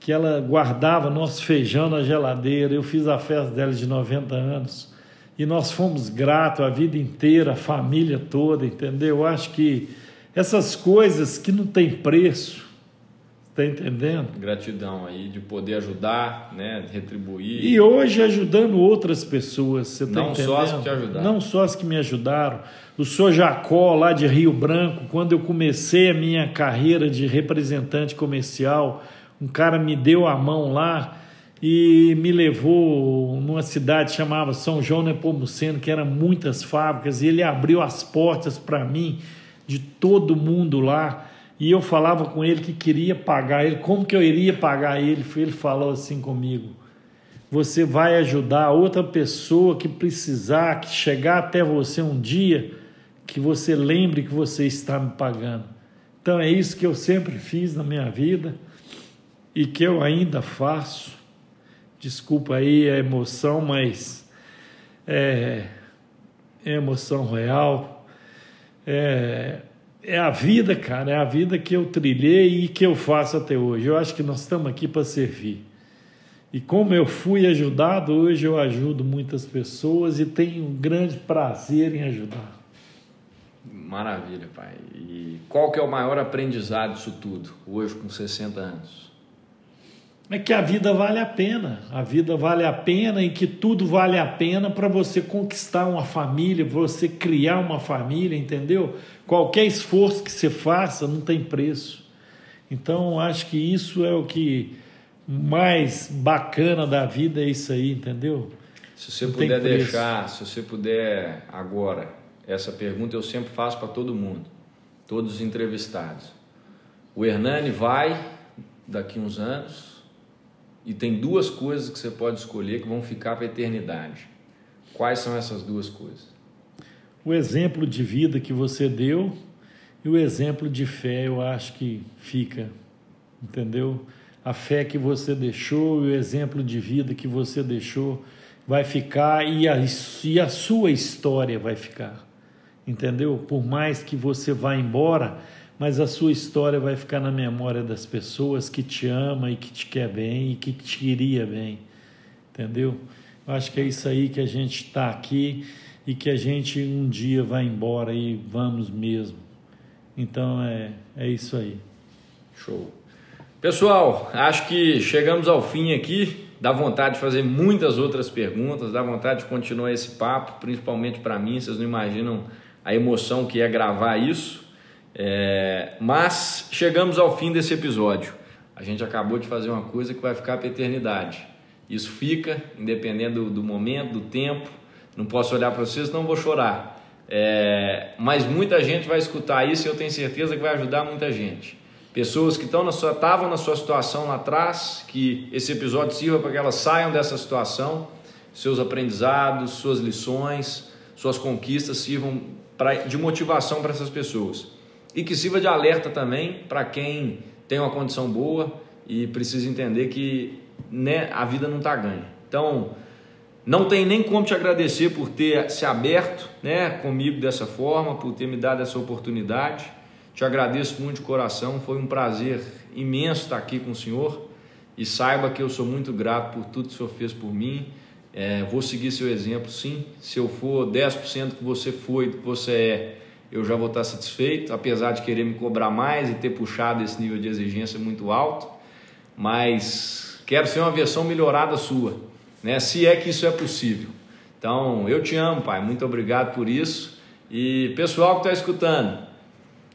que ela guardava nosso feijão na geladeira. Eu fiz a festa dela de 90 anos. E nós fomos gratos a vida inteira, a família toda, entendeu? Eu acho que essas coisas que não tem preço, tá entendendo? Gratidão aí de poder ajudar, né? Retribuir. E hoje ajudando outras pessoas, você tá Não entendendo? só as que te ajudaram. Não só as que me ajudaram. O senhor Jacó, lá de Rio Branco, quando eu comecei a minha carreira de representante comercial, um cara me deu a mão lá e me levou numa cidade chamava São João Nepomuceno, que eram muitas fábricas, e ele abriu as portas para mim de todo mundo lá. E eu falava com ele que queria pagar ele, como que eu iria pagar ele? Ele falou assim comigo: você vai ajudar outra pessoa que precisar, que chegar até você um dia, que você lembre que você está me pagando. Então é isso que eu sempre fiz na minha vida e que eu ainda faço. Desculpa aí a emoção, mas é, é emoção real. É, é a vida, cara, é a vida que eu trilhei e que eu faço até hoje. Eu acho que nós estamos aqui para servir. E como eu fui ajudado, hoje eu ajudo muitas pessoas e tenho um grande prazer em ajudar. Maravilha, pai. E qual que é o maior aprendizado disso tudo, hoje com 60 anos? É que a vida vale a pena. A vida vale a pena e que tudo vale a pena para você conquistar uma família, você criar uma família, entendeu? Qualquer esforço que você faça não tem preço. Então, acho que isso é o que mais bacana da vida é isso aí, entendeu? Se você Não puder deixar, se você puder agora, essa pergunta eu sempre faço para todo mundo, todos os entrevistados. O Hernani vai daqui uns anos e tem duas coisas que você pode escolher que vão ficar para a eternidade. Quais são essas duas coisas? O exemplo de vida que você deu e o exemplo de fé, eu acho que fica, entendeu? A fé que você deixou e o exemplo de vida que você deixou vai ficar e a, e a sua história vai ficar, entendeu? Por mais que você vá embora, mas a sua história vai ficar na memória das pessoas que te ama e que te quer bem e que te queria bem, entendeu? Eu acho que é isso aí que a gente está aqui e que a gente um dia vai embora e vamos mesmo. Então é, é isso aí. Show. Pessoal, acho que chegamos ao fim aqui. Dá vontade de fazer muitas outras perguntas, dá vontade de continuar esse papo, principalmente para mim. Vocês não imaginam a emoção que é gravar isso. É, mas chegamos ao fim desse episódio. A gente acabou de fazer uma coisa que vai ficar para eternidade. Isso fica, independendo do, do momento, do tempo. Não posso olhar para vocês, não vou chorar. É, mas muita gente vai escutar isso e eu tenho certeza que vai ajudar muita gente. Pessoas que estão na sua, estavam na sua situação lá atrás, que esse episódio sirva para que elas saiam dessa situação, seus aprendizados, suas lições, suas conquistas sirvam pra, de motivação para essas pessoas. E que sirva de alerta também para quem tem uma condição boa e precisa entender que né, a vida não está ganha. Então, não tem nem como te agradecer por ter se aberto né, comigo dessa forma, por ter me dado essa oportunidade. Te agradeço muito de coração, foi um prazer imenso estar aqui com o senhor e saiba que eu sou muito grato por tudo que o senhor fez por mim. É, vou seguir seu exemplo, sim. Se eu for 10% que você foi, que você é, eu já vou estar satisfeito, apesar de querer me cobrar mais e ter puxado esse nível de exigência muito alto. Mas quero ser uma versão melhorada sua, né? se é que isso é possível. Então, eu te amo, pai. Muito obrigado por isso. E pessoal que está escutando,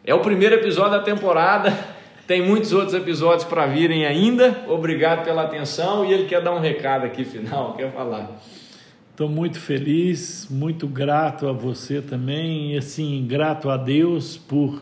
é o primeiro episódio da temporada. [LAUGHS] Tem muitos outros episódios para virem ainda. Obrigado pela atenção. E ele quer dar um recado aqui final, quer falar. Estou muito feliz, muito grato a você também, e assim, grato a Deus por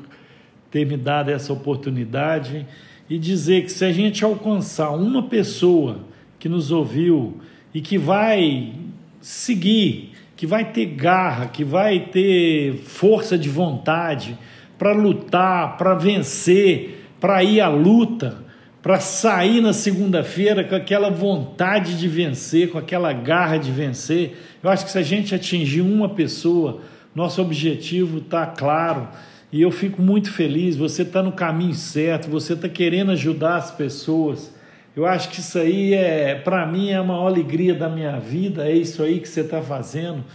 ter me dado essa oportunidade e dizer que se a gente alcançar uma pessoa que nos ouviu e que vai seguir, que vai ter garra, que vai ter força de vontade, para lutar, para vencer, para ir à luta, para sair na segunda-feira com aquela vontade de vencer, com aquela garra de vencer. Eu acho que se a gente atingir uma pessoa, nosso objetivo está claro. E eu fico muito feliz. Você está no caminho certo, você está querendo ajudar as pessoas. Eu acho que isso aí é, para mim, é a maior alegria da minha vida. É isso aí que você está fazendo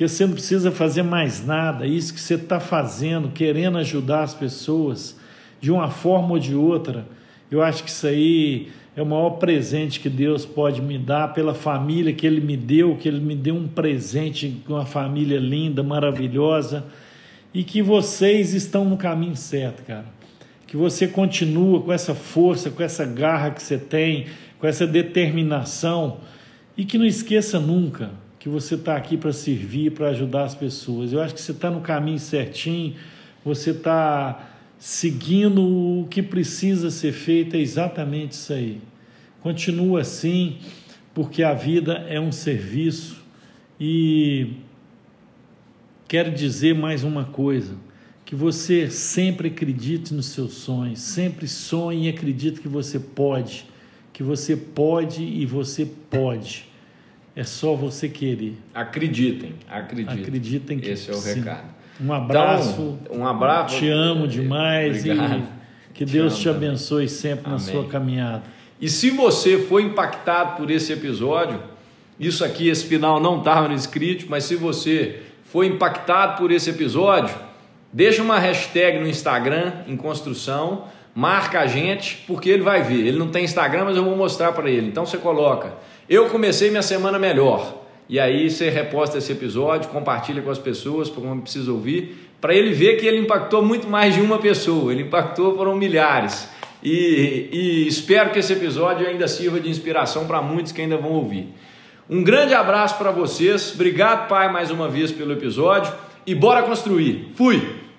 que você não precisa fazer mais nada, isso que você está fazendo, querendo ajudar as pessoas de uma forma ou de outra, eu acho que isso aí é o maior presente que Deus pode me dar pela família que Ele me deu, que Ele me deu um presente com uma família linda, maravilhosa, e que vocês estão no caminho certo, cara. Que você continua com essa força, com essa garra que você tem, com essa determinação, e que não esqueça nunca que você está aqui para servir, para ajudar as pessoas. Eu acho que você está no caminho certinho, você está seguindo o que precisa ser feito, é exatamente isso aí. Continua assim, porque a vida é um serviço e quero dizer mais uma coisa. Que você sempre acredite nos seus sonhos, sempre sonhe e acredite que você pode, que você pode e você pode é só você querer. Acreditem, acreditem. Acreditem que Esse é o sim. recado. Um abraço. Então, um abraço. Te amo demais Obrigado. e que te Deus te abençoe sempre Amém. na sua caminhada. E se você foi impactado por esse episódio, isso aqui, esse final não estava no script, mas se você foi impactado por esse episódio, deixa uma hashtag no Instagram em construção, marca a gente, porque ele vai ver. Ele não tem Instagram, mas eu vou mostrar para ele. Então você coloca eu comecei minha semana melhor. E aí você reposta esse episódio, compartilha com as pessoas, para como precisa ouvir, para ele ver que ele impactou muito mais de uma pessoa, ele impactou foram milhares. E, e espero que esse episódio ainda sirva de inspiração para muitos que ainda vão ouvir. Um grande abraço para vocês, obrigado, pai, mais uma vez pelo episódio e bora construir. Fui!